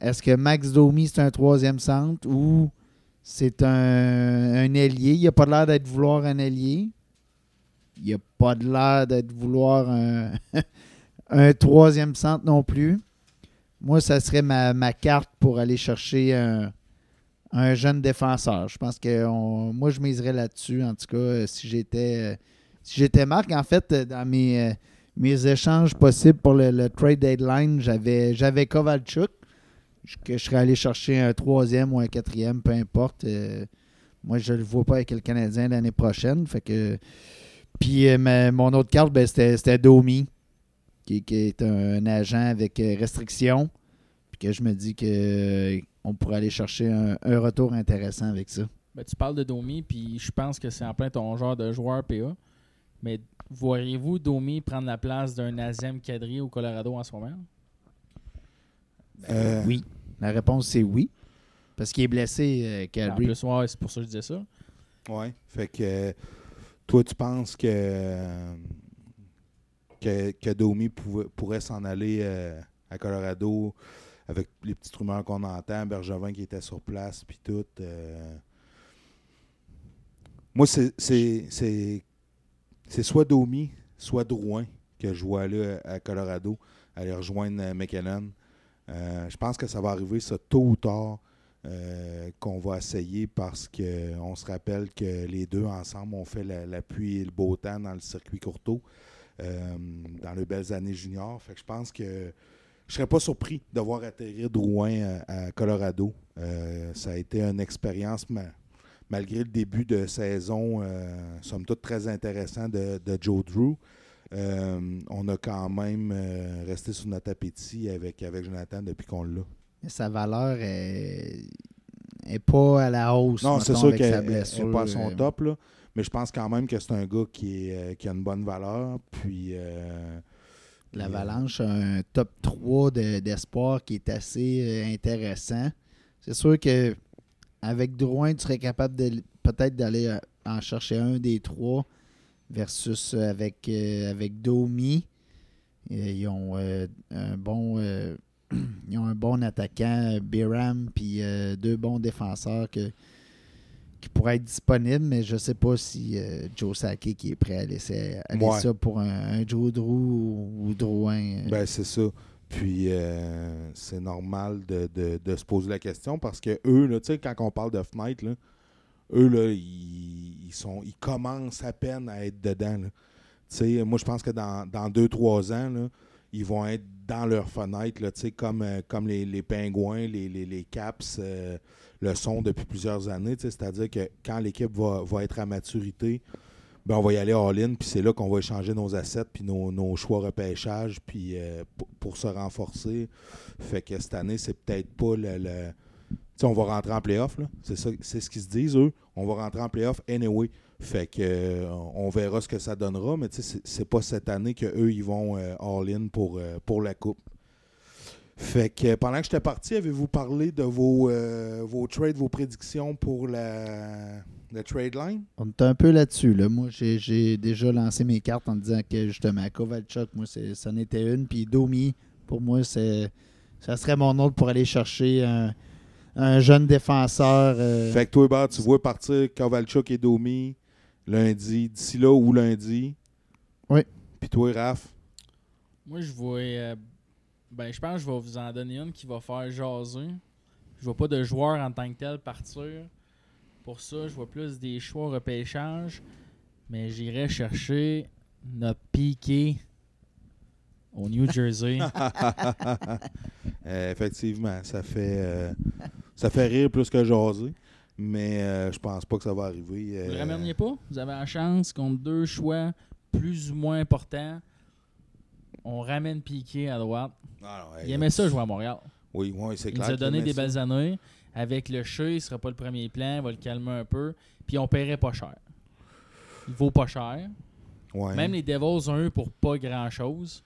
S3: Est-ce que Max Domi, c'est un troisième centre ou c'est un, un ailier? Il n'a pas l'air d'être vouloir un ailier. Il n'a pas l'air d'être vouloir un, [laughs] un troisième centre non plus. Moi, ça serait ma, ma carte pour aller chercher un, un jeune défenseur. Je pense que moi, je miserais là-dessus, en tout cas, euh, si j'étais euh, si j'étais Marc. En fait, euh, dans mes, euh, mes échanges possibles pour le, trade deadline, j'avais j'avais Kovalchuk, que je serais allé chercher un troisième ou un quatrième, peu importe. Euh, moi, je ne le vois pas avec le Canadien l'année prochaine. Fait que. Puis mon autre carte, ben, c'était Domi, qui, qui est un, agent avec restriction. Puis que je me dis que on pourrait aller chercher un, un retour intéressant avec ça.
S2: Ben, tu parles de Domi, puis je pense que c'est en plein ton genre de joueur PA. Mais voyez-vous Domi prendre la place d'un Nazem Kadri au Colorado en ce moment?
S1: Euh,
S3: Oui. La réponse, c'est oui. Parce qu'il est blessé, euh,
S2: En
S3: Kadri.
S2: plus, ouais, c'est pour ça que je disais ça.
S1: Ouais. Fait que euh, toi, tu penses que, euh, que, que Domi pouvait- pourrait s'en aller euh, à Colorado avec les petites rumeurs qu'on entend, Bergevin qui était sur place, puis tout. euh. Moi, c'est- c'est soit Domi, soit Drouin que je vois là à Colorado, aller rejoindre euh, McKinnon. Euh, je pense que ça va arriver, ça, tôt ou tard. euh, qu'on va essayer parce que on se rappelle que les deux ensemble ont fait la, la pluie et le beau temps dans le circuit euh, dans les belles années juniors. Fait que je pense que je serais pas surpris de voir atterrir Drouin à, à Colorado. Ça a été une expérience malgré le début de saison, euh, somme toute très intéressant de, de Joe Drew. Euh, on a quand même euh, resté sur notre appétit avec, avec Jonathan depuis qu'on l'a.
S3: Sa valeur est, est pas à la hausse.
S1: Non, c'est sûr qu'elle n'est pas à son top, là. mais je pense quand même que c'est un gars qui, est, qui a une bonne valeur. Puis,
S3: L'Avalanche a un top 3 de- d'espoir qui est assez intéressant. C'est sûr que avec Drouin, tu serais capable de peut-être d'aller euh, en chercher un des trois versus euh, avec, euh, avec Domi. Ils ont euh, un bon euh, [clears throat] ils ont un bon attaquant, Biram, puis deux bons défenseurs que, qui pourraient être disponibles, mais je ne sais pas si Joe Sakic qui est prêt à laisser aller
S1: Ouais.
S3: ça pour un, un Joe Drew ou, ou Drouin.
S1: ben, c'est ça. Puis, euh, c'est normal de, de- se poser la question parce que eux, quand on parle de fenêtre, là, eux, là, ils, ils sont, ils commencent à peine à être dedans. moi, je pense que dans 2-3 ans, là, ils vont être dans leur fenêtre, là, comme, euh, comme les, les pingouins, les, les, les caps euh, le sont depuis plusieurs années. C'est-à-dire que quand l'équipe va, va être à maturité, ben, on va y aller all-in, puis c'est là qu'on va échanger nos assets, puis nos, nos choix repêchage, puis euh, pour, se renforcer. Fait que cette année, c'est peut-être pas le. le- on va rentrer en playoff, là. C'est ça, c'est ce qu'ils se disent, eux. On va rentrer en playoff anyway. Fait que euh, on verra ce que ça donnera, mais tu sais, c'est- pas cette année qu'eux, ils vont euh, all-in pour, euh, pour la coupe. Fait que pendant que j'étais parti, avez-vous parlé de vos, vos trades, vos prédictions pour la, le trade line?
S3: On est un peu là-dessus. Là. Moi, j'ai- j'ai déjà lancé mes cartes en disant que justement, Kovalchuk, moi, c'est- ça en était une. Puis Domi, pour moi, c'est ça serait mon autre pour aller chercher un, un jeune défenseur. euh,
S1: Fait que toi, tu vois partir Kovalchuk et Domi lundi, d'ici là ou lundi?
S3: Oui.
S1: Puis toi, Raph,
S2: Moi, je vois. euh, ben, je pense que je vais vous en donner une qui va faire jaser. Je vois pas de joueur en tant que tel partir. Pour ça, je vois plus des choix au repêchage. Mais j'irai chercher notre piqué au New Jersey. [laughs]
S1: Euh, effectivement, ça fait euh, ça fait rire plus que jaser. Mais euh, je pense pas que ça va arriver.
S2: Vous le
S1: euh,
S2: ramèneriez pas? Vous avez la chance contre deux choix plus ou moins importants. On ramène Piqué à droite.
S1: Ah non,
S2: Il aimait ça jouer à Montréal.
S1: Oui, oui, c'est
S2: Il
S1: clair.
S2: nous a donné des
S1: ça.
S2: belles années. Avec le chat, il sera pas le premier plan. Il va le calmer un peu. Puis on paierait pas cher. Il vaut pas cher.
S1: Ouais.
S2: Même les Devils ont eu pour pas grand chose.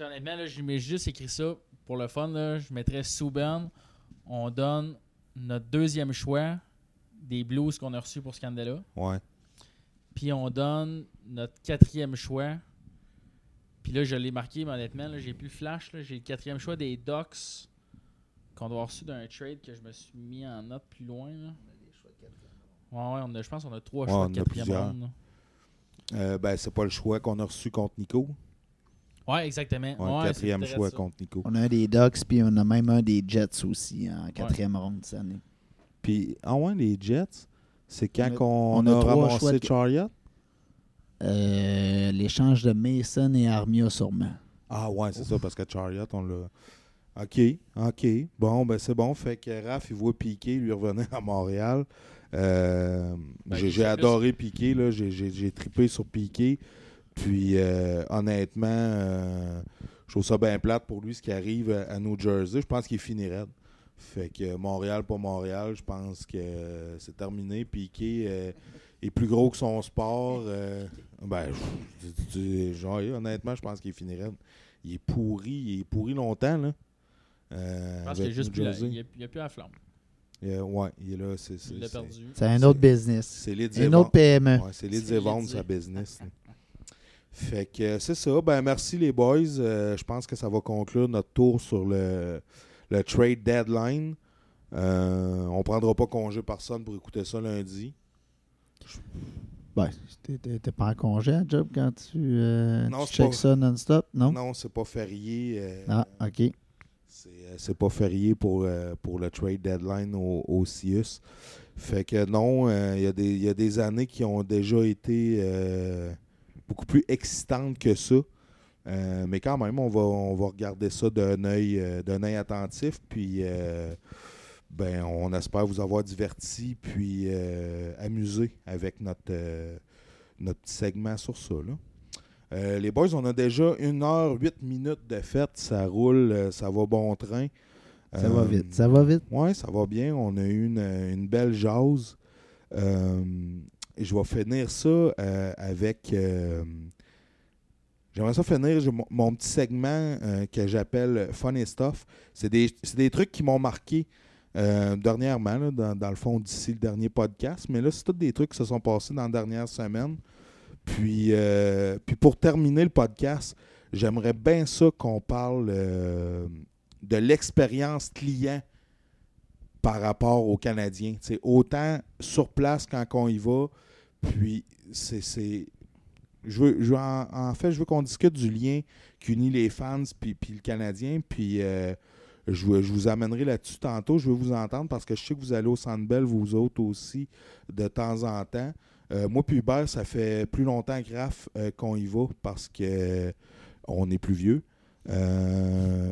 S2: honnêtement, là, j'ai juste écrit ça pour le fun. Là, je mettrais Souben. On donne notre deuxième choix des Blues qu'on a reçus pour Scandella.
S1: Ouais.
S2: Puis on donne notre quatrième choix. Puis là, je l'ai marqué, mais honnêtement, j'ai plus le flash. J'ai le quatrième choix des Ducks qu'on doit avoir reçu d'un trade que je me suis mis en note plus loin. là? Ouais, ouais, on a, je pense qu'on a trois
S1: Ouais,
S2: choix
S1: on
S2: de quatrième ronde.
S1: Euh, ben, c'est pas le choix qu'on a reçu contre Nico.
S2: Ouais, exactement.
S1: Ouais,
S2: Ouais,
S1: quatrième choix
S2: ça.
S1: contre Nico.
S3: On a un des Ducks, puis on a même un des Jets aussi en quatrième ronde cette année.
S1: Puis, ah ouais, les Jets, c'est quand
S3: On a-
S1: qu'on
S3: on
S1: a,
S3: a trois choix
S1: ramassé
S3: de-
S1: Chariot?
S3: Euh, L'échange de Mason et Armia, sûrement.
S1: Ah ouais, c'est ça, parce que Chariot, on l'a... OK, OK. Bon, ben c'est bon. Fait que Raph, il voit Piqué lui revenir à Montréal. Euh,
S2: Ben,
S1: j'ai adoré Piqué, là. J'ai- trippé sur Piqué. Puis, euh, honnêtement, euh, je trouve ça bien plate pour lui, ce qui arrive à, New Jersey. Je pense qu'il finirait. Fait que Montréal, pas Montréal, je pense que c'est terminé. Piqué est plus gros que son sport. ben, genre, honnêtement, je pense qu'il finirait. Il est pourri, il est pourri longtemps, là. Euh,
S2: Je pense qu'il n'y a juste plus la, il y a, il y a plus la flamme.
S1: Euh, ouais, il est là. C'est c'est-
S2: Il l'a
S1: c'est-
S2: perdu.
S3: C'est un autre business.
S1: c'est les
S3: Une autre PME.
S1: Ouais, c'est les
S2: C'est
S1: vendre sa business. là. Fait que euh, c'est ça. Ben merci les boys. Euh, je pense que ça va conclure notre tour sur le, le trade deadline. Euh, on prendra pas congé personne pour écouter ça lundi.
S3: Ben, t'es- pas en congé à job quand tu, euh,
S1: Non,
S3: tu checks
S1: pas-
S3: ça non-stop, non?
S1: Non, c'est pas férié. euh,
S3: Ah, OK.
S1: C'est euh, c'est pas férié pour, euh, pour le trade deadline au, CIUS. Fait que non, euh, il y, a des- il y a des années qui ont déjà été beaucoup plus excitantes que ça. Mais quand même, on va, on va regarder ça d'un œil, œil attentif. Puis, ben, on espère vous avoir diverti puis amusé avec notre, notre petit segment sur ça. Euh, les boys, on a déjà 1 heure 8 minutes de fête. Ça roule, euh, ça va bon train.
S3: Ça
S1: Euh,
S3: va vite. Ça va vite.
S1: Oui, ça va bien. On a eu une, une belle jase. Euh, je vais finir ça euh, avec. euh, J'aimerais ça finir mon, petit segment euh, que j'appelle Funny Stuff. C'est des, des trucs qui m'ont marqué euh, dernièrement, là, dans, dans le fond, d'ici le dernier podcast. Mais là, c'est tous des trucs qui se sont passés dans la dernière semaine. Puis, euh, puis pour terminer le podcast, j'aimerais bien ça qu'on parle euh, de l'expérience client par rapport aux Canadiens. C'est autant sur place quand on y va, puis c'est. Je veux, je en, fait, je veux qu'on discute du lien qui unit les fans puis, puis le Canadien. Puis euh, je, je vous amènerai là-dessus tantôt. Je veux vous entendre parce que je sais que vous allez au Centre Bell, vous autres aussi, de temps en temps. Euh, moi puis Hubert, ça fait plus longtemps que Raph euh, qu'on y va parce que euh, on est plus vieux.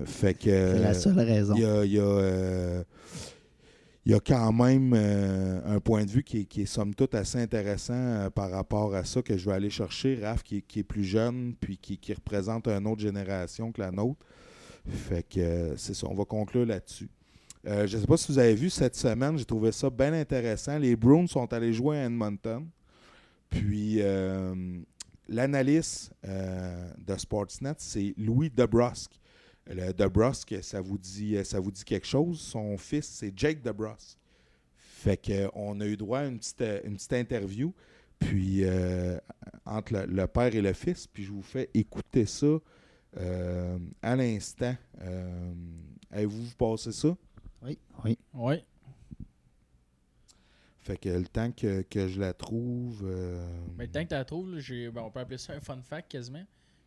S1: Fait que
S3: C'est la seule raison.
S1: il y a, il y a, il y a quand même euh, un point de vue qui est, qui est somme toute assez intéressant euh, par rapport à ça que je vais aller chercher. Raph, qui, est- qui est plus jeune, puis qui, qui représente une autre génération que la nôtre. Fait que euh, c'est ça, on va conclure là-dessus. Je ne sais pas si vous avez vu cette semaine, j'ai trouvé ça bien intéressant. Les Bruins sont allés jouer à Edmonton. Puis euh, l'analyste euh, de Sportsnet, c'est Louis Debrusque. Le Debrusque, ça vous dit, ça vous dit quelque chose? Son fils, c'est Jake Debrusque. Fait que, on a eu droit à une petite, une petite interview, puis euh, entre le, le père et le fils, puis je vous fais écouter ça euh, à l'instant. Euh, Avez-vous vu passer ça?
S3: Oui, oui.
S2: Oui.
S1: Fait que le temps que, que je la trouve. euh,
S2: Mais le temps que tu la trouves, là, ben, on peut appeler ça un fun fact quasiment.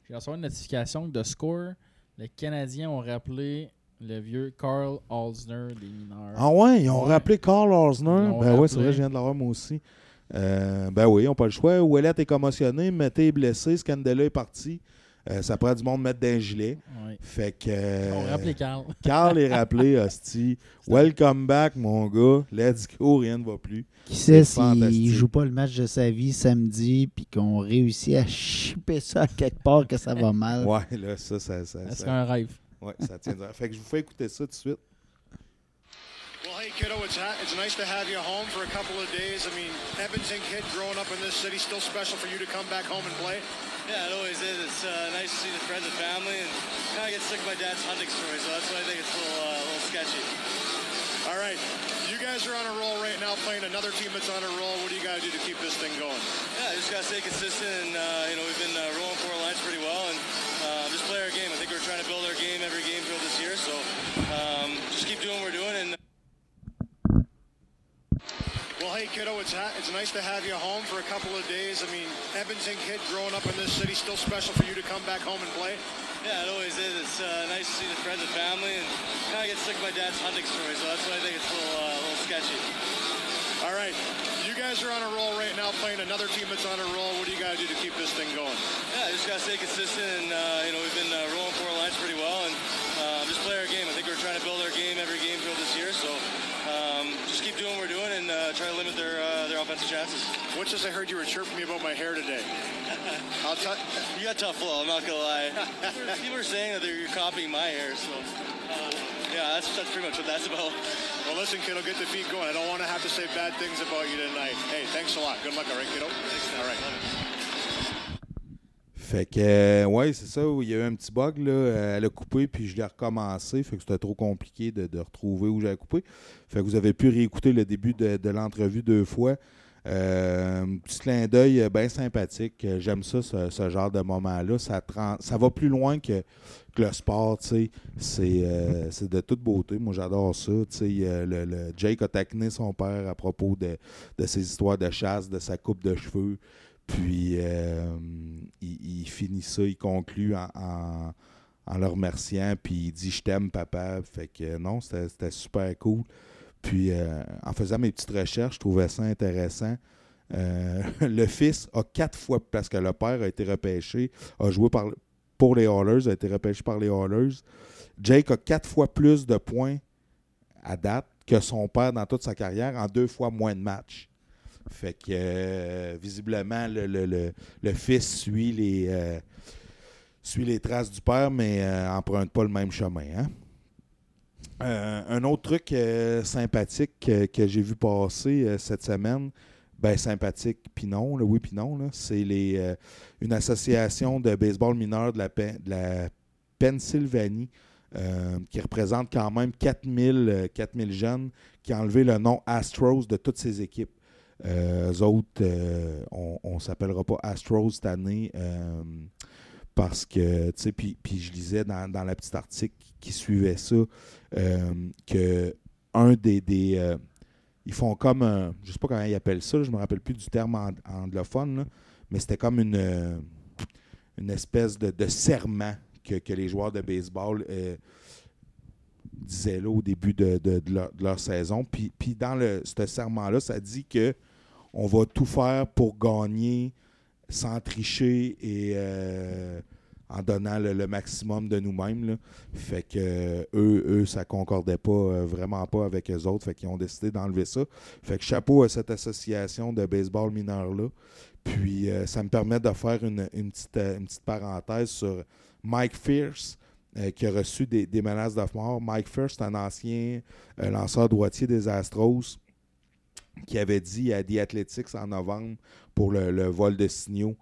S2: j'ai reçu une notification que de score, les Canadiens ont rappelé le vieux Carl Alsner des mineurs.
S1: Ah ouais, ils ont
S2: Ouais.
S1: rappelé Carl
S2: l'ont
S1: Ben ouais, c'est vrai, je viens de l'avoir moi aussi. Euh, ben oui, ils n'ont pas le choix. Ouellet est commotionné, Mété est blessé, Scandella est parti. Euh, ça prend du monde mettre d'un gilet. Fait que.
S2: On
S1: euh,
S2: rappelé Carl. [laughs]
S1: Carl est rappelé, [laughs] hostie. Welcome back, mon gars. Let's go, rien ne va plus.
S3: Qui sait
S1: C'est
S3: s'il joue pas le match de sa vie samedi puis qu'on réussit à chipper ça à quelque part que ça va mal.
S1: Ouais, là, ça, ça, ça,
S2: C'est
S1: ça,
S2: un rêve?
S1: ouais, ça tient. Fait que je vous fais écouter ça tout de suite.
S5: Hey, kiddo, it's, ha- it's nice to have you home for a couple of days. I mean, Edmonton kid growing up in this city, still special for you to come back home and play.
S6: Yeah, it always is. It's uh, nice to see the friends and family, and kind of get sick of my dad's hunting story, so that's why I think it's a little, uh, a little sketchy.
S5: All right, you guys are on a roll right now, playing another team that's on a roll. What do you got to do to keep this thing going?
S6: Yeah, just gotta stay consistent, and uh, you know we've been uh, rolling four lines pretty well, and uh, just play our game. I think we're trying to build our game every game throughout this year, so um, just keep doing what we're doing, and.
S5: Well, hey, kiddo, it's, ha- it's nice to have you home for a couple of days. I mean, Edmonton kid growing up in this city, still special for you to come back home and play.
S6: Yeah, it always is. It's uh, nice to see the friends and family, and kind of get sick of my dad's hunting story, so that's why I think it's a little, uh, a little sketchy.
S5: All right, you guys are on a roll right now, playing another team that's on a roll. What do you got to do to keep this thing going?
S6: Yeah, just gotta stay consistent, and uh, you know we've been uh, rolling four lines pretty well, and uh, just play our game. I think we're trying to build our game every game throughout this year, so um, just keep doing what we're doing and uh, try to limit their uh, their offensive chances.
S5: What's this? I heard you were chirping me about my hair today. [laughs] I'll tell.
S6: You got tough flow. I'm not gonna lie. [laughs] People are saying that they're, you're copying my hair, so uh, yeah, that's that's pretty much what that's about.
S5: Well, listen, kiddo, get the feet going. I don't want to have to say bad things about you tonight. Hey, thanks a lot. Good luck, all right, kiddo? All right.
S1: Fait que, euh, ouais, c'est ça. Il y a eu un petit bug, là. euh, Elle a coupé, puis je l'ai recommencé. Fait que c'était trop compliqué de, retrouver où j'avais coupé. Fait que vous avez pu réécouter le début de, l'entrevue deux fois. Euh, petit clin d'œil euh, bien sympathique. J'aime ça, ce, genre de moment-là. Ça, ça va plus loin que, que le sport. C'est de toute beauté. Moi, j'adore ça. Le- Jake a taquiné son père à propos de, de ses histoires de chasse, de sa coupe de cheveux. Puis, euh, il, finit ça, il conclut en, en, le remerciant, puis il dit Je t'aime, papa. Fait que non, c'était super cool. Puis, euh, en faisant mes petites recherches, je trouvais ça intéressant. Euh, [laughs] le fils a quatre fois, parce que le père a été repêché, a joué pour les Hallers, a été repêché par les Hallers. Jake a quatre fois plus de points à date que son père dans toute sa carrière en deux fois moins de matchs. Fait que euh, visiblement, le, fils suit les, euh, suit les traces du père, mais euh, emprunte pas le même chemin. hein. Euh, un autre truc sympathique que, j'ai vu passer cette semaine, ben sympathique, puis non, oui, puis c'est une association de baseball mineur de la, de Pennsylvanie qui représente quand même 4000, euh, 4000 jeunes qui a enlevé le nom Astros de toutes ses équipes. Euh, eux autres, euh, on ne s'appellera pas Astros cette année euh, parce que, tu sais, puis je lisais dans, dans la petite article qui suivait ça euh, que un des. des ils font comme un. Je sais pas comment ils appellent ça, je me rappelle plus du terme ang- anglophone, là, mais c'était comme une, une espèce de, serment que, que les joueurs de baseball disaient là au début de leur, de leur saison. Puis, puis dans le, ce serment-là, ça dit que on va tout faire pour gagner sans tricher et euh, en donnant le, maximum de nous-mêmes. Fait que euh, eux, eux, ça concordait pas euh, vraiment pas avec eux autres. Fait ont décidé d'enlever ça. Fait que chapeau à cette association de baseball mineur-là. Puis ça me permet de faire une, petite, parenthèse sur Mike Fierce. qui a reçu des, menaces de mort. Mike Fierce, un ancien lanceur droitier des Astros qui avait dit à The Athletics en novembre pour le, le vol de signaux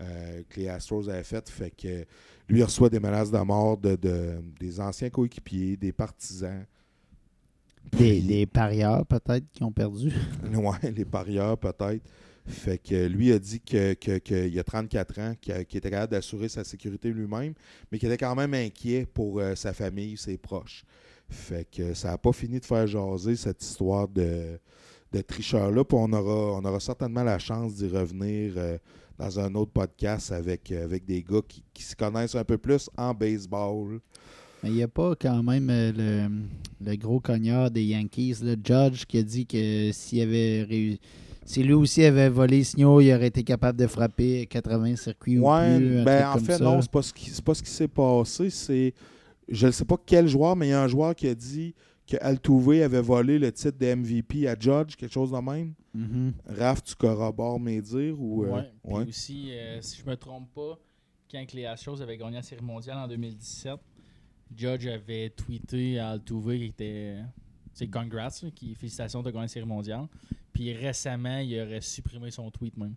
S1: euh, que les Astros avaient fait. Fait que lui il reçoit des menaces de mort de, de- des anciens coéquipiers, des partisans.
S3: Des, parieurs, peut-être, qui ont perdu. [laughs]
S1: Ouais, les parieurs peut-être. Fait que lui a dit que, que- qu'il a 34 ans, qu'il qu'il était capable d'assurer sa sécurité lui-même, mais qu'il était quand même inquiet pour euh, sa famille, ses proches. Fait que ça n'a pas fini de faire jaser cette histoire de, de tricheur-là. Puis on aura, on aura certainement la chance d'y revenir euh, dans un autre podcast avec, euh, avec des gars qui, qui se connaissent un peu plus en baseball.
S3: Mais il n'y a pas quand même euh, le, le gros cognard des Yankees, le Judge, qui a dit que s'il avait réussi. Si lui aussi avait volé signaux, il aurait été capable de frapper 80 circuits
S1: Ouais,
S3: ou plus. un
S1: ben
S3: truc
S1: en
S3: comme
S1: fait,
S3: ça.
S1: non, c'est pas ce qui c'est pas ce qui s'est passé. C'est. Je ne sais pas quel joueur, mais il y a un joueur qui a dit que Altuve avait volé le titre de MVP à Judge, quelque chose de même.
S3: Mhm.
S1: Raph, tu corrobores mes dires ou. euh,
S2: Ouais. Puis
S1: ouais.
S2: aussi, euh, si je me trompe pas, quand les Astros avaient gagné la Série mondiale en 2017, Judge avait tweeté à Altuve qui était. C'est congrats, qui félicitations de gagner la Série mondiale. Puis récemment, il aurait supprimé son tweet même.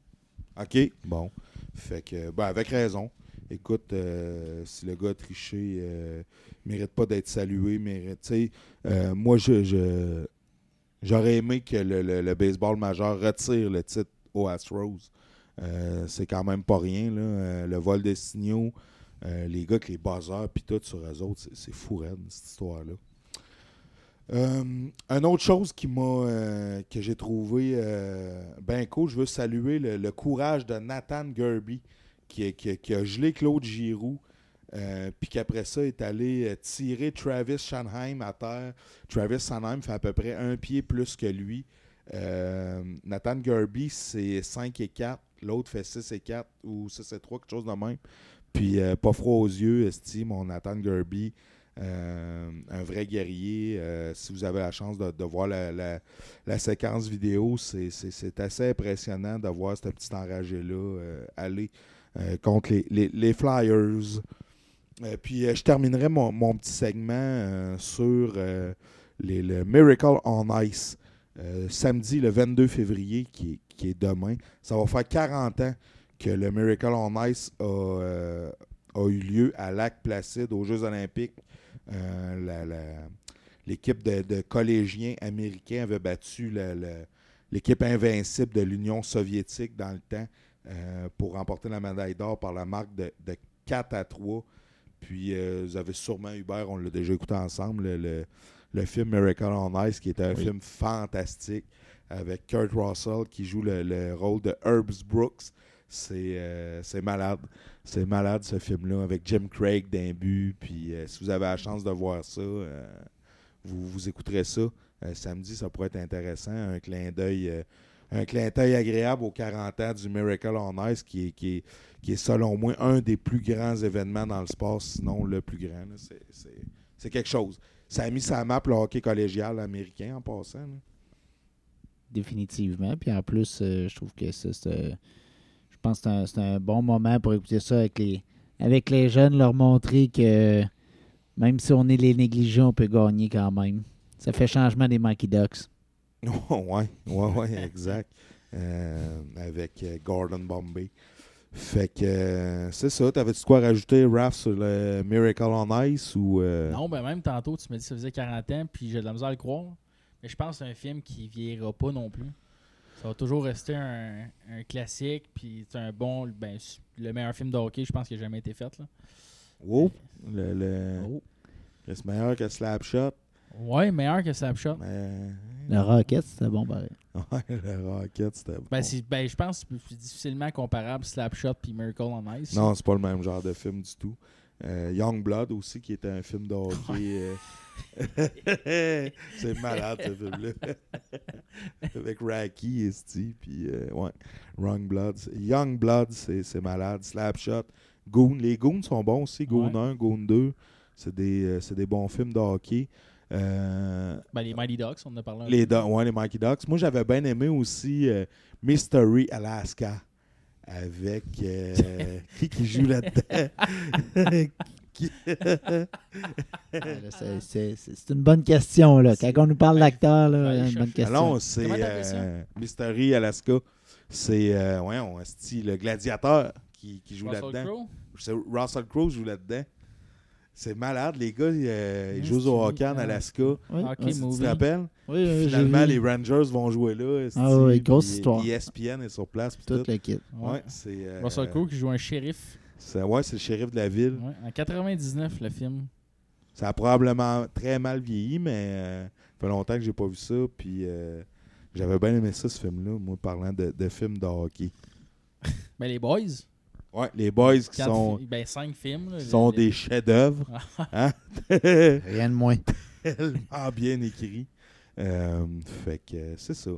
S1: OK, bon. Fait que, ben, avec raison. Écoute, euh, si le gars a triché, euh, mérite pas d'être salué, mérite. euh, moi, je, j'aurais aimé que le, baseball majeur retire le titre aux Astros. Euh, c'est quand même pas rien, le vol des signaux, les gars avec les buzzers, puis tout sur eux autres, c'est, fou, cette histoire-là. Euh, une autre chose qui m'a que j'ai trouvé ben cool, je veux saluer le, le courage de Nathan Gerby qui, a- gelé Claude Giroux, euh, puis qu'après ça est allé euh, tirer Travis Shanheim à terre. Travis Shanheim fait à peu près un pied plus que lui. Euh, Nathan Gerby, c'est 5 et 4. L'autre fait 6 et 4 ou 6 et 3, quelque chose de même. Puis pas froid aux yeux, esti, mon Nathan Gerby. Un vrai guerrier. Si vous avez la chance de, voir la, séquence vidéo, c'est- assez impressionnant de voir ce petit enragé-là aller contre les, les- Flyers. Euh, puis euh, je terminerai mon, mon petit segment euh, sur euh, le Miracle on Ice. Euh, samedi, le 22 février, qui est, qui est demain. Ça va faire 40 ans que le Miracle on Ice a, euh, a eu lieu à Lac-Placide aux Jeux olympiques. Euh, L'équipe de, de collégiens américains avait battu l'équipe invincible de l'Union soviétique dans le temps euh, pour remporter la médaille d'or par la marque de, de 4 à 3. Puis euh, vous avez sûrement Hubert, on l'a déjà écouté ensemble, le, le- le film Miracle on Ice, qui est un
S3: Oui.
S1: film fantastique avec Kurt Russell qui joue le, le rôle de Herbs Brooks. C'est euh, malade. C'est malade ce film-là avec Jim Craig d'un but. Puis euh, si vous avez la chance de voir ça, vous, vous écouterez ça. Samedi, ça pourrait être intéressant. Un clin d'œil. Un clin d'œil agréable aux 40 ans du Miracle on Ice, qui est, qui, est, qui est selon moi un des plus grands événements dans le sport, sinon le plus grand. C'est- quelque chose. Ça a mis sa map le hockey collégial américain en passant.
S3: Définitivement. Puis en plus, euh, je trouve que ça, c'est. euh, je pense que c'est un, un bon moment pour écouter ça avec les, avec les jeunes, leur montrer que même si on est les négligés, on peut gagner quand même. Ça fait changement des Mikey Ducks. [laughs]
S1: ouais, ouais, ouais, exact. Euh, avec euh, Gordon Bombay. Fait que euh, c'est ça. T'avais-tu quoi rajouter, Raph, sur le Miracle on Ice ou. euh,
S2: Non, ben même tantôt, tu m'as dit que ça faisait 40 ans, puis j'ai de la misère à le croire. Mais je pense que c'est un film qui vieillira pas non plus. Ça va toujours rester un, un classique, puis c'est un bon, ben, le meilleur film de hockey, je pense, qui a jamais été fait. Là.
S1: Oh, le, le-
S3: Oh.
S1: c'est meilleur que Slapshot.
S2: Ouais, meilleur que Slapshot.
S1: Mais...
S3: Le Rocket, c'était bon pareil.
S1: Ouais, [laughs] le Rocket, c'était bon.
S2: Ben, c'est- ben, je pense que c'est difficilement comparable Slapshot puis Miracle on Ice.
S1: Non, c'est pas le même genre de film du tout. Euh, Young Blood aussi, qui était un film de hockey. euh, [laughs] c'est malade ce film-là. [laughs] Avec Racky et Steve. Puis, euh, ouais, Young Blood. c'est- Young Blood, c'est c'est malade. Slapshot. Goon. Les Goons sont bons aussi. Goon
S2: Ouais.
S1: 1, Goon 2. C'est des, euh, c'est des bons films de hockey. Euh,
S2: Ben, les Mighty Ducks, on en a parlé un
S1: les,
S2: peu.
S1: Do- ouais, les Mikey Ducks. Moi, j'avais bien aimé aussi euh, Mystery Alaska avec euh, [laughs] qui qui joue là-dedans. [laughs] Qui-
S3: Ah, là, c'est- c'est c'est une bonne question. Là. Quand on nous parle d'acteur, là,
S2: Ouais,
S3: une bonne question.
S1: Alors, c'est euh, Mystery Alaska. C'est euh, ouais, on, le gladiateur qui, qui joue
S2: Russell
S1: là-dedans. C'est Russell Crowe joue là-dedans. C'est malade, les gars, ils, euh, ils jouent au hockey en
S2: Ah.
S1: Alaska.
S3: Oui,
S2: Ok,
S3: oui.
S1: Tu te rappelles?
S3: Oui, oui,
S1: Finalement, les Rangers vont jouer là.
S3: Ah ouais, grosse
S1: puis
S3: histoire.
S1: ESPN est sur place. puis
S3: tout
S1: tout.
S3: le kit.
S1: Ouais, c'est. euh,
S2: Russell Crowe qui joue un shérif.
S1: c'est- ouais, c'est le shérif de la ville.
S2: Ouais, en 99, le film.
S1: Ça a probablement très mal vieilli, mais euh, ça fait longtemps que j'ai pas vu ça. Puis euh, j'avais bien aimé ça, ce film-là, moi, parlant de, de films de hockey. [laughs]
S2: Ben, les Boys.
S1: Ouais, les boys qui
S2: quatre
S1: sont,
S2: ben, cinq films. là,
S1: qui
S2: les-
S1: sont
S2: les-
S1: des chefs-d'œuvre. [laughs] hein? [laughs]
S3: Rien de moins. [laughs]
S1: Tellement bien écrit. Euh, fait que c'est ça.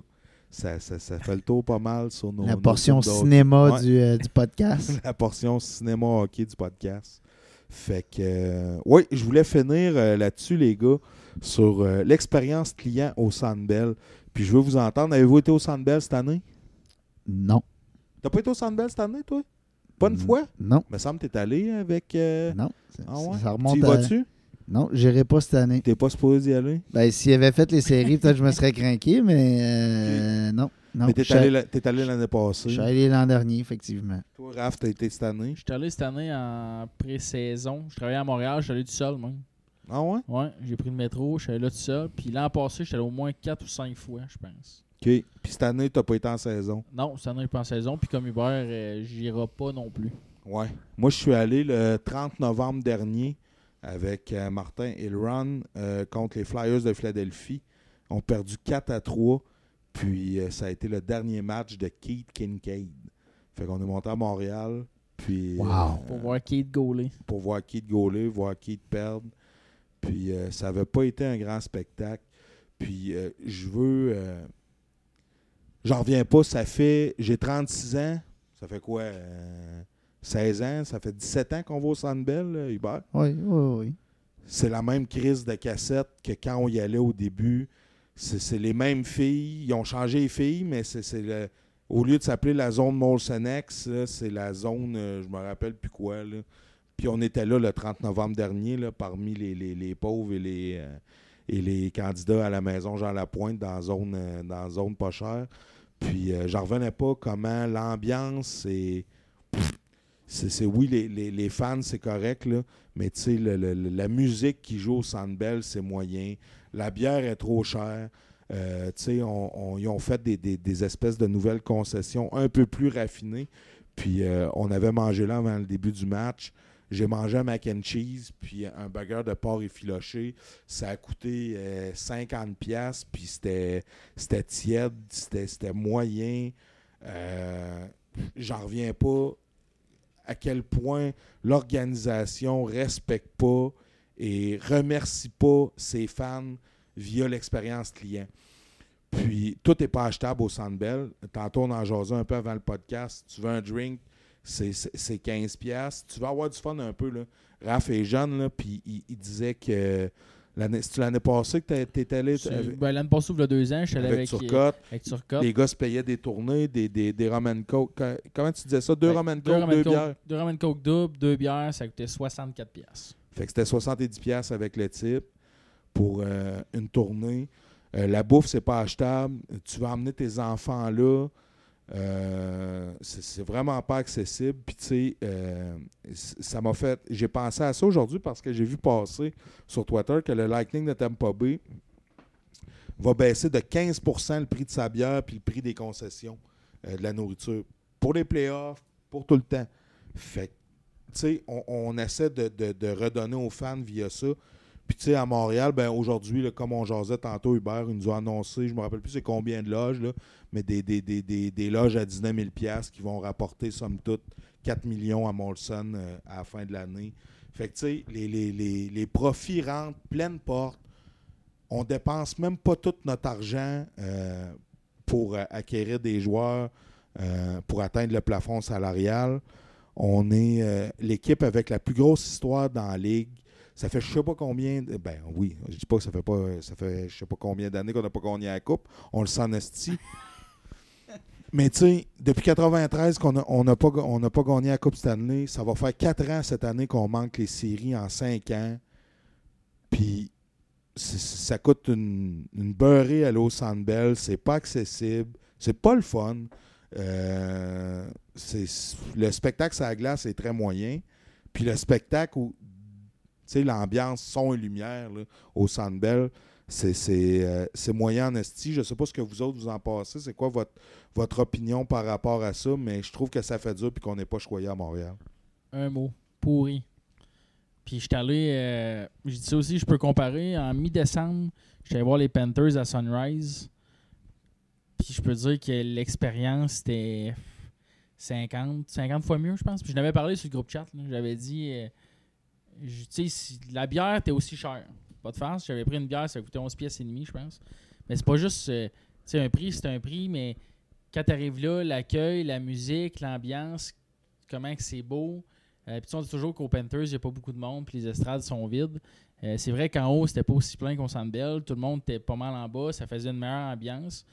S1: Ça, ça. ça fait le tour pas mal sur nos.
S3: La portion cinéma
S1: Ouais.
S3: du, euh, du podcast.
S1: la portion cinéma hockey du podcast. Fait que, euh, oui, je voulais finir euh, là-dessus, les gars, sur euh, l'expérience client au Sandbell. Puis je veux vous entendre. Avez-vous été au Sandbell cette année?
S3: Non.
S1: T'as pas été au Sandbell cette année, toi? Pas une
S3: Mm.
S1: fois?
S3: Non.
S1: me semble que t'es allé avec. euh,
S3: Non. Ça,
S1: Ah ouais?
S3: ça remonte
S1: tu y
S3: à...
S1: vas-tu?
S3: Non, j'irai pas cette année.
S1: T'es pas supposé y aller?
S3: Ben, s'il avait fait les séries, peut-être que je me serais craqué, mais euh, non. non.
S1: Mais t'es
S3: Je-
S1: allé, la- t'es allé l'année
S3: Je
S1: passée.
S3: suis allé l'an dernier, effectivement.
S1: Toi, Raph, t'as été cette année?
S2: Je suis allé cette année en pré-saison. Je travaillais à Montréal, je suis allé tout seul, même.
S1: Ah ouais?
S2: Ouais, j'ai pris le métro, je suis allé là tout seul. Puis l'an passé, je suis allé au moins 4 ou 5 fois, je pense.
S1: OK. Puis cette année, t'as pas été en saison.
S2: Non, cette année, je suis pas en saison. Puis comme Hubert, euh, j'irai pas non plus.
S1: Ouais. Moi, je suis allé le 30 novembre dernier avec euh, Martin Run euh, contre les Flyers de Philadelphie. On a perdu 4 à 3. Puis euh, ça a été le dernier match de Keith Kincaid. Fait qu'on est monté à Montréal. Puis
S3: Wow.
S1: euh,
S2: Pour voir Kate Gaulet.
S1: pour voir Keith gauler, voir Keith perdre. Puis ça n'avait pas été un grand spectacle. Puis je veux. Euh, J'en reviens pas, ça fait. J'ai 36 ans. Ça fait quoi euh, 16 ans, ça fait 17 ans qu'on va au Sandbell, Hubert.
S3: Oui, oui, oui.
S1: C'est la même crise de cassette que quand on y allait au début. C'est les mêmes filles. Ils ont changé les filles, mais c'est le. Au lieu de s'appeler la zone Molson c'est la zone, euh, je me rappelle plus quoi. Là. Puis on était là le 30 novembre dernier, là, parmi les, les- les pauvres et les, euh, et les candidats à la maison Jean Lapointe dans zone, euh, dans zone pas chère. Puis euh, j'en revenais pas comment l'ambiance est. C'est, oui, les, les- les fans, c'est correct, là, mais tu sais, la musique qui joue au Sandbell, c'est moyen. La bière est trop chère. Euh, tu sais, ils ont fait des, des- des espèces de nouvelles concessions un peu plus raffinées. Puis euh, on avait mangé là avant le début du match. J'ai mangé un mac and cheese, puis un burger de porc effiloché. Ça a coûté euh, 50$, piastres, puis c'était, tiède, c'était, c'était moyen. Euh, J'en reviens pas à quel point l'organisation respecte pas et remercie pas ses fans via l'expérience client. Puis, tout n'est pas achetable au Sandbell. Tantôt, on en jasait un peu avant le podcast. Tu veux un drink, c'est c'est- c'est 15$. piastres. Tu vas avoir du fun un peu. Là. Raph est jeune, là, puis il, il disait que l'année c'est l'année passée que tu étais allé
S2: Ben, L'année passée, il y a deux ans, je suis allé
S1: avec
S2: avec, euh,
S1: Turcotte.
S2: avec Turcotte.
S1: Les gars se payaient des tournées, des, des, des rum and coke. Comment tu disais ça? Deux
S2: Ben, deux
S1: coke, deux
S2: coke-
S1: bières?
S2: Deux rum and coke double, deux bières, ça coûtait 64$. piastres.
S1: Fait que c'était 70$ piastres avec le type pour euh, une tournée. Euh, la bouffe, c'est pas achetable. Tu vas emmener tes enfants là. Euh, c'est vraiment pas accessible. Puis, tu sais, euh, ça m'a fait. J'ai pensé à ça aujourd'hui parce que j'ai vu passer sur Twitter que le Lightning de Tampa Bay va baisser de 15% le prix de sa bière puis le prix des concessions euh, de la nourriture. Pour les playoffs, pour tout le temps. Fait tu sais, on, essaie de redonner aux fans via ça. Puis, tu sais, à Montréal, ben aujourd'hui, comme on jasait tantôt, Hubert, il nous a annoncé, je me rappelle plus c'est combien de loges, là, mais des, des, des, des, des loges à 19 000 qui vont rapporter, somme toute, 4 millions à Molson euh, à la fin de l'année. Fait que, tu sais, les, les, les, les profits rentrent pleine porte. On dépense même pas tout notre argent euh, pour euh, acquérir des joueurs pour atteindre le plafond salarial. On est l'équipe avec la plus grosse histoire dans la ligue. Ça fait je sais pas combien. de- Ben oui, je dis pas que ça fait pas. Ça fait je sais pas combien d'années qu'on n'a pas gagné la coupe. On le sent en esti. [laughs] Mais tu sais, depuis 93 qu'on n'a on n'a pas, on pas gagné la Coupe Stanley, ça va faire 4 ans cette année qu'on manque les séries en 5 ans. Puis ça coûte une, une beurrée à l'eau Sandbell, c'est pas accessible, c'est pas le fun. Euh, le spectacle sur la glace est très moyen. Puis le spectacle sais, l'ambiance, son et lumière au Sandbell, euh, c'est moyen en esti. Je sais pas ce que vous autres vous en passez. C'est quoi votre, votre opinion par rapport à ça? Mais je trouve que ça fait dur puis qu'on n'est pas choyé à Montréal.
S2: Un mot, pourri. Puis je suis allé, euh, je dis ça aussi, je peux comparer. En mi-décembre, je allé voir les Panthers à Sunrise. Puis je peux dire que l'expérience, c'était 50, 50 fois mieux, je pense. Puis je n'avais parlé sur le groupe chat. J'avais dit, euh, la bière était aussi chère. Pas de farce. J'avais pris une bière, ça coûtait 11 pièces et demi, je pense. Mais c'est pas juste, euh, un prix, c'est un prix, mais quand tu arrives là, l'accueil, la musique, l'ambiance, comment que c'est beau. Euh, puis on dit toujours qu'au Panthers, il n'y a pas beaucoup de monde, puis les estrades sont vides. Euh, c'est vrai qu'en haut, c'était pas aussi plein qu'au Centre Bell. Tout le monde était pas mal en bas. Ça faisait une meilleure ambiance.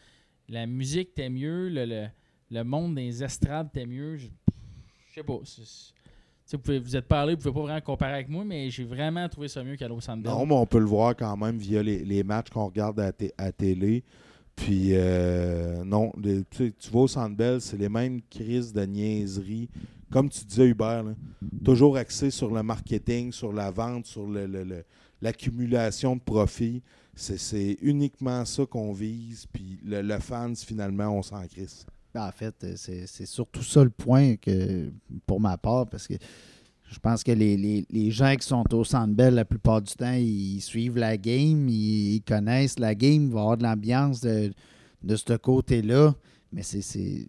S2: La musique était mieux. Le, le, le monde des estrades était mieux. Je, je sais pas. Vous, êtes parlé, vous pouvez pas vraiment comparer avec moi, mais j'ai vraiment trouvé ça mieux qu'à Centre Bell.
S1: Non, mais on peut le voir quand même via les, matchs qu'on regarde à, té- à télé. Puis, euh, non, tu sais, tu vas au Centre Bell, c'est les mêmes crises de niaiseries. Comme tu disais, Hubert, toujours axé sur le marketing, sur la vente, sur l'accumulation de profits. C'est- uniquement ça qu'on vise. Puis, le, le fans, finalement, on s'en crisse.
S3: En fait, euh, c'est surtout ça le point que pour ma part, parce que je pense que les, gens qui sont au Centre la plupart du temps, ils suivent la game, ils, connaissent la game, il va avoir de l'ambiance de, ce côté-là, mais c'est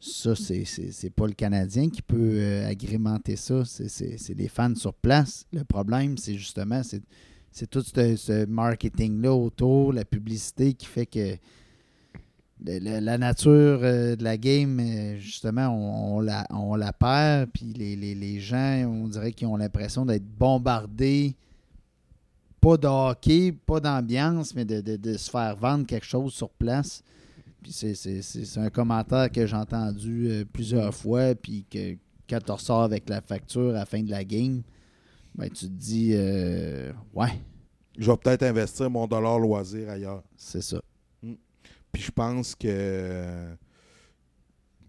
S3: ça, c'est pas le Canadien qui peut euh, agrémenter ça, c'est- les fans sur place. Le problème, c'est justement, c'est tout ce marketing-là autour, la publicité qui fait que la nature euh, de la game, euh, justement, on, on la, on la perd. Puis les, les- les gens, on dirait qu'ils ont l'impression d'être bombardés. Pas de hockey, pas d'ambiance, mais de, de- de se faire vendre quelque chose sur place. Puis c'est un commentaire que j'ai entendu euh, plusieurs fois. Puis que quand tu ressors avec la facture à la fin de la game, ben, tu te dis, euh, ouais,
S1: Je vais peut-être investir mon dollar loisir ailleurs.
S3: c'est ça.
S1: Puis je pense que euh,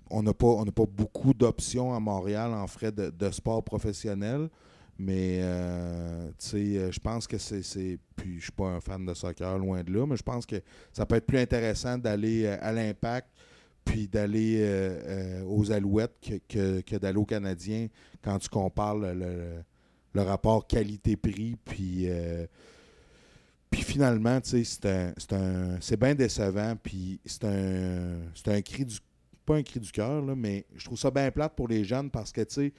S1: on n'a pas, pas beaucoup d'options à Montréal en frais de, sport professionnel. Mais euh, euh, je pense que c'est. Puis je suis pas un fan de soccer, loin de là, mais je pense que ça peut être plus intéressant d'aller à l'impact puis d'aller aux Alouettes que, que- que d'aller aux Canadiens quand tu compares le, le- le rapport qualité-prix. Puis. Puis finalement, tu sais, c'est un, c'est bien décevant. Puis c'est un, c'est un cri du, pas un cri du cœur, mais je trouve ça bien plate pour les jeunes parce que, tu sais,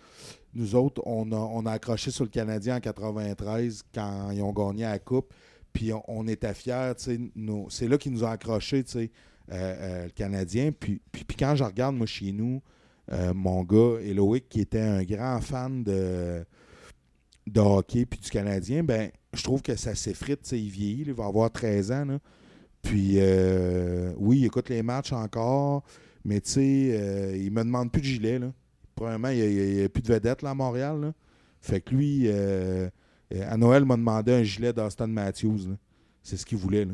S1: nous autres, on a, on a accroché sur le Canadien en 93 quand ils ont gagné la Coupe. Puis on, était fiers, tu sais. C'est là qu'ils nous ont accroché, tu sais, euh, euh, le Canadien. Puis, puis, puis quand je regarde, moi, chez nous, euh, mon gars, Eloïc, qui était un grand fan de, de hockey puis du Canadien, ben je trouve que ça s'effrite, il vieillit, il va avoir 13 ans. Puis euh, oui, il écoute les matchs encore, mais tu sais, euh, il me demande plus de gilet. Là. Premièrement, il n'y a, plus de vedette là, à Montréal. Fait que lui, euh, euh, à Noël, m'a demandé un gilet d'Austin Matthews. C'est ce qu'il voulait.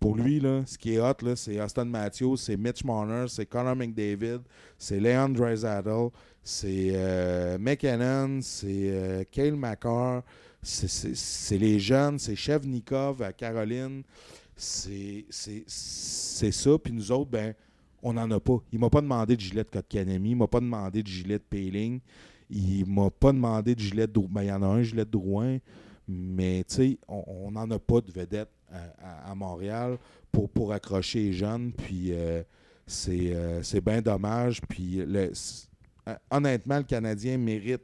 S1: Pour lui, là, ce qui est hot, c'est Austin Matthews, c'est Mitch Marner, c'est Connor McDavid, c'est Leon Draisaitl, c'est McKinnon, c'est Cale McCarr, c'est- les jeunes, c'est Chevnikov à Caroline, c'est ça. Puis nous autres, ben, on n'en a pas. Il m'a pas demandé de gilet de Kotkanemi, il m'a pas demandé de gilet de Payling, il m'a pas demandé de gilet de. Ben, il y en a un gilet de Drouin, mais tu sais, on n'en a pas de vedette à, Montréal pour, pour accrocher les jeunes. Puis euh, c'est euh, c'est bien dommage. Puis euh, honnêtement, le Canadien mérite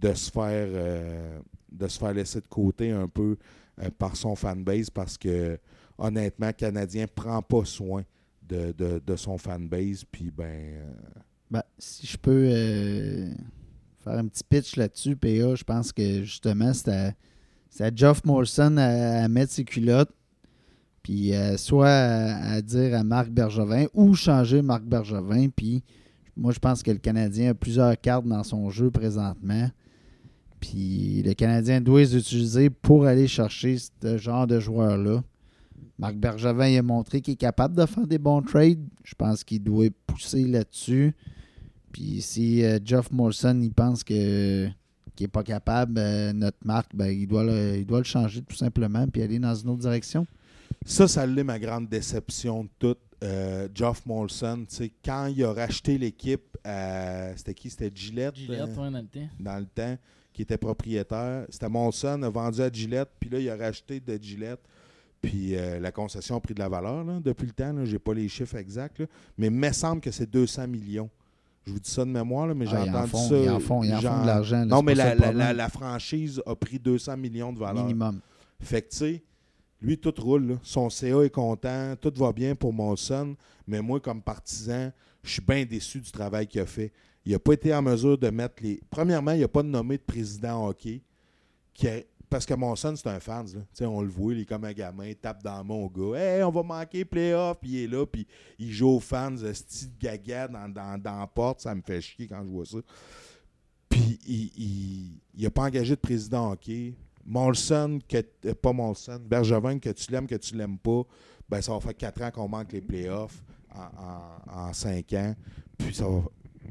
S1: de se faire de se faire laisser de côté un peu euh, par son fanbase parce que honnêtement, le Canadien prend pas soin de, de- son fanbase. Puis ben euh,
S3: Ben, si je peux euh, faire un petit pitch là-dessus, PA, je pense que justement, c'est à, Geoff Morrison à, mettre ses culottes, puis soit à, à dire à Marc Bergevin ou changer Marc Bergevin. Puis moi, je pense que le Canadien a plusieurs cartes dans son jeu présentement. Puis le Canadien doit les utiliser pour aller chercher ce genre de joueurs-là. Marc Bergevin il a montré qu'il est capable de faire des bons trades. Je pense qu'il doit pousser là-dessus. Puis si euh, Geoff Molson il pense qu'il n'est pas capable, euh, notre marque, ben, il, doit le, changer tout simplement puis aller dans une autre direction.
S1: Ça, ça l'est ma grande déception toute. Euh, Geoff Molson, tu sais, quand il a racheté l'équipe, euh, c'était qui? C'était Gillette,
S2: Gillette,
S1: euh,
S2: ouais, dans le temps.
S1: dans le temps, qui était propriétaire. C'était Molson, a vendu à Gillette, puis là, il a racheté de Gillette. Puis euh, la concession a pris de la valeur là, depuis le temps. Je n'ai pas les chiffres exacts, là, mais il me semble que c'est 200 millions Je vous dis ça de mémoire, là, mais j'ai
S3: Ah,
S1: entendu
S3: font,
S1: ça.
S3: ils en font, ils en font
S1: genre-
S3: de l'argent.
S1: Non, mais la- la franchise a pris 200 millions de valeur.
S3: Minimum.
S1: Fait que, tu sais, lui, tout roule. Son CA est content, tout va bien pour Molson. Mais moi, comme partisan, je suis bien déçu du travail qu'il a fait. Il n'a pas été en mesure de mettre les. Premièrement, il n'a pas nommé de président hockey. Parce que Molson, c'est un fan. On le voit, il est comme un gamin, il tape dans mon gars. Hey, on va manquer playoff, puis il est là, puis il joue aux fans, style gaga dans, dans, dans la porte. Ça me fait chier quand je vois ça. Puis il n'a pas engagé de président hockey. Molson, que, euh, pas Molson, Bergevin, que tu l'aimes, que tu l'aimes pas, ben ça va faire quatre ans qu'on manque les playoffs en, cinq ans. Puis ça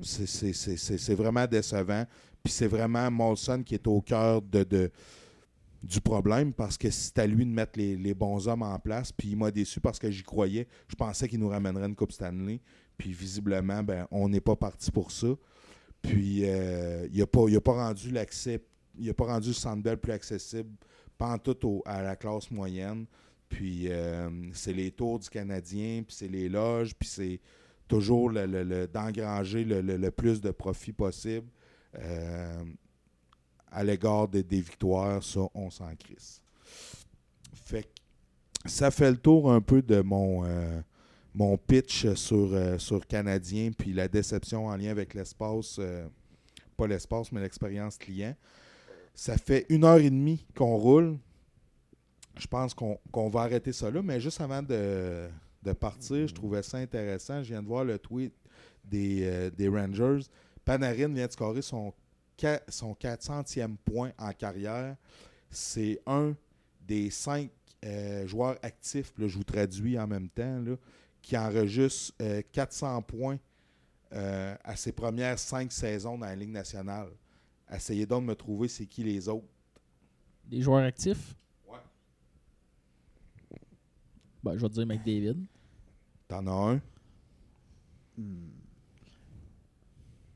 S1: c'est- vraiment décevant. Puis c'est vraiment Molson qui est au cœur de, de- du problème parce que c'est à lui de mettre les, les bons hommes en place. Puis il m'a déçu parce que j'y croyais. Je pensais qu'il nous ramènerait une Coupe Stanley. Puis visiblement, ben, on n'est pas parti pour ça. Puis euh, il n'a pas, pas rendu l'accès, il a pas rendu le plus accessible, pas en tout à la classe moyenne. Puis euh, c'est les tours du Canadien, puis c'est les loges, puis c'est toujours d'engranger le, plus de profit possible. Euh, à l'égard de- des victoires, ça, on s'en crisse. Fait que ça fait le tour un peu de mon, euh, mon pitch sur, sur Canadien, puis la déception en lien avec l'espace, pas l'espace, mais l'expérience client. Ça fait une heure et demie qu'on roule. Je pense qu'on va arrêter ça là, mais juste avant de, de partir, je trouvais ça intéressant. Je viens de voir le tweet des, euh, des Rangers. Panarin vient de scorer son, son 400e point en carrière. C'est un des cinq euh, joueurs actifs, là, je vous traduis en même temps, là, qui enregistre euh, 400 points euh, à ses premières cinq saisons dans la Ligue nationale. Essayez donc de me trouver c'est qui les autres.
S2: Des joueurs actifs?
S1: Ouais.
S2: Ben, je vais te dire McDavid.
S1: T'en as un?
S3: Hmm.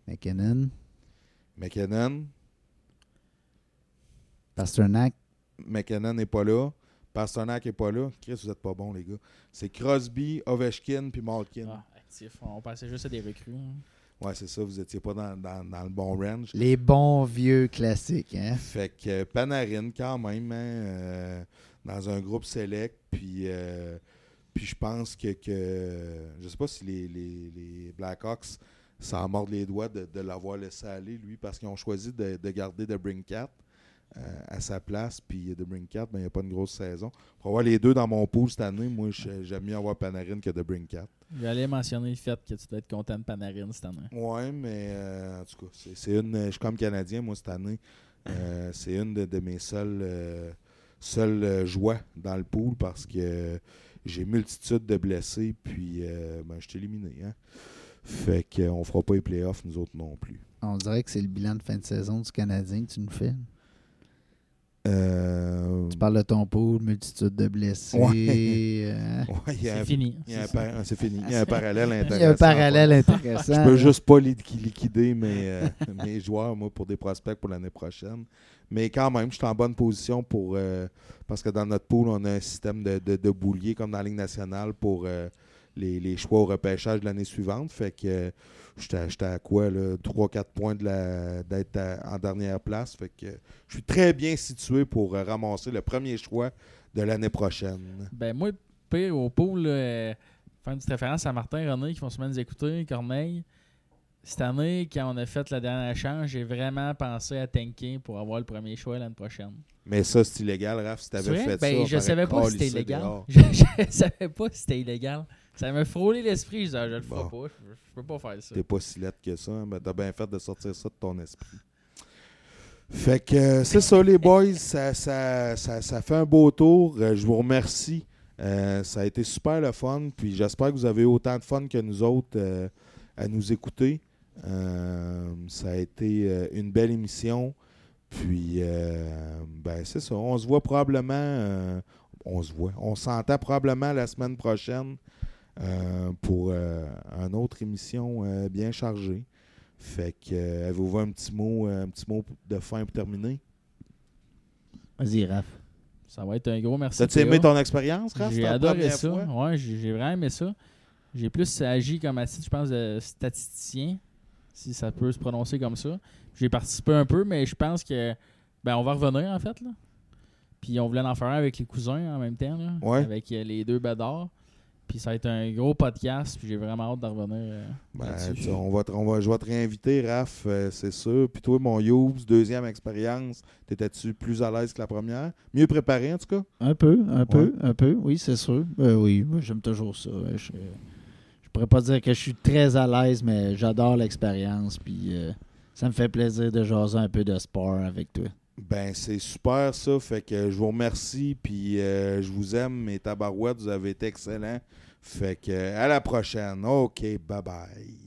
S3: McKinnon,
S1: McKinnon.
S3: Pasternak,
S1: McKinnon n'est pas là. Pasternak n'est pas là. Chris, vous êtes pas bons, les gars. C'est Crosby, Ovechkin puis Malkin.
S2: Ah, actifs. On pensait juste à des recrues. hein.
S1: Ouais, c'est ça. Vous étiez pas dans, dans- dans le bon range.
S3: les bons vieux classiques. Hein?
S1: Fait que euh, Panarin, quand même, hein, euh, dans un groupe select. Puis, euh, puis je pense que, que. Je sais pas si les, les, les Blackhawks s'en mordent les doigts de, de l'avoir laissé aller, lui, parce qu'ils ont choisi de, de garder The Brinkat à sa place. Puis The Brinkat, ben, il n'y a pas une grosse saison. Pour avoir les deux dans mon pool cette année, moi, j'aime mieux avoir Panarin que The Brinkat.
S2: J'allais mentionner le fait que tu dois être content de Panarin cette année.
S1: Ouais, mais euh, en tout cas, c'est, une. Je suis comme Canadien, moi, cette année. Euh, c'est une de, de mes seules, euh, seules euh, joies dans le pool parce que j'ai multitude de blessés, puis euh, ben, je suis éliminé. Hein? Fait qu'on fera pas les playoffs, nous autres non plus.
S3: On dirait que c'est le bilan de fin de saison du Canadien que tu nous fais.
S1: Euh,
S3: Tu parles de ton pool, multitude de blessés.
S1: Ouais.
S3: euh, [laughs]
S1: ouais, il y
S2: C'est fini.
S1: il y par- c'est fini. Il y a un parallèle
S3: Il
S1: intéressant.
S3: y a un parallèle intéressant.
S1: Je peux juste pas liqui- liquider mes, euh, [laughs] mes joueurs, moi, pour des prospects pour l'année prochaine. Mais quand même, je suis en bonne position pour. euh, parce que dans notre pool, on a un système de, de, de boulier comme dans la Ligue nationale pour euh, les, les choix au repêchage de l'année suivante. Fait que euh, j'étais à quoi, là, 3-4 points d'être en dernière place. Fait que je suis très bien situé pour euh, ramasser le premier choix de l'année prochaine.
S2: Ben moi, pire au là, euh, faire une petite référence à Martin René qui vont sûrement nous écouter, Corneille. Cette année, quand on a fait la dernière échange, j'ai vraiment pensé à tanker pour avoir le premier choix l'année prochaine.
S1: Mais ça, c'est illégal, Raph. Si avais fait
S2: Ben,
S1: ça,
S2: je savais pas si c'était illégal. Je, [laughs] je savais pas si c'était illégal. Ça m'a frôlé l'esprit. Je disais, ah, je le ferai
S1: Bon.
S2: pas. Je, je peux pas faire ça.
S1: T'es pas si lettre que ça, mais t'as bien fait de sortir ça de ton esprit. Fait que euh, c'est ça, les boys. [laughs] Ça, ça, ça, ça fait un beau tour. Euh, je vous remercie. Euh, ça a été super le fun. Puis j'espère que vous avez eu autant de fun que nous autres euh, à nous écouter. Euh, ça a été euh, une belle émission. Puis, euh, ben, c'est ça. On se voit probablement. euh, on se voit. On s'entend probablement la semaine prochaine pour euh, une autre émission euh, bien chargée. Fait que euh, avez-vous un petit mot, euh, un petit mot de fin pour terminer?
S3: Vas-y, Raph.
S2: Ça va être un gros merci.
S1: T'as-tu aimé ton expérience, Raph?
S2: J'ai adoré ça.
S1: fois?
S2: Ouais, j'ai vraiment aimé ça. J'ai plus agi comme à titre, je pense, de statisticien. si ça peut se prononcer comme ça. J'ai participé un peu, mais je pense que ben on va revenir en fait là. Puis on voulait en faire un avec les cousins en même temps là,
S1: Ouais.
S2: avec euh, les deux badars. Puis ça va être un gros podcast, puis j'ai vraiment hâte de revenir euh,
S1: Ben, on va te- on va, je vais te réinviter, Raph, euh, c'est sûr. Puis toi, mon Youbs, deuxième expérience, t'étais-tu plus à l'aise que la première? Mieux préparé, en tout cas?
S3: Un peu, un peu, un peu, oui, c'est sûr. Euh, oui, moi, j'aime toujours ça. Je, je pourrais pas dire que je suis très à l'aise, mais j'adore l'expérience. Puis euh, ça me fait plaisir de jaser un peu de sport avec toi.
S1: Ben, c'est super ça. Fait que je vous remercie. Puis euh, je vous aime, mes tabarouettes. Vous avez été excellents. Fait que à la prochaine. OK, bye bye.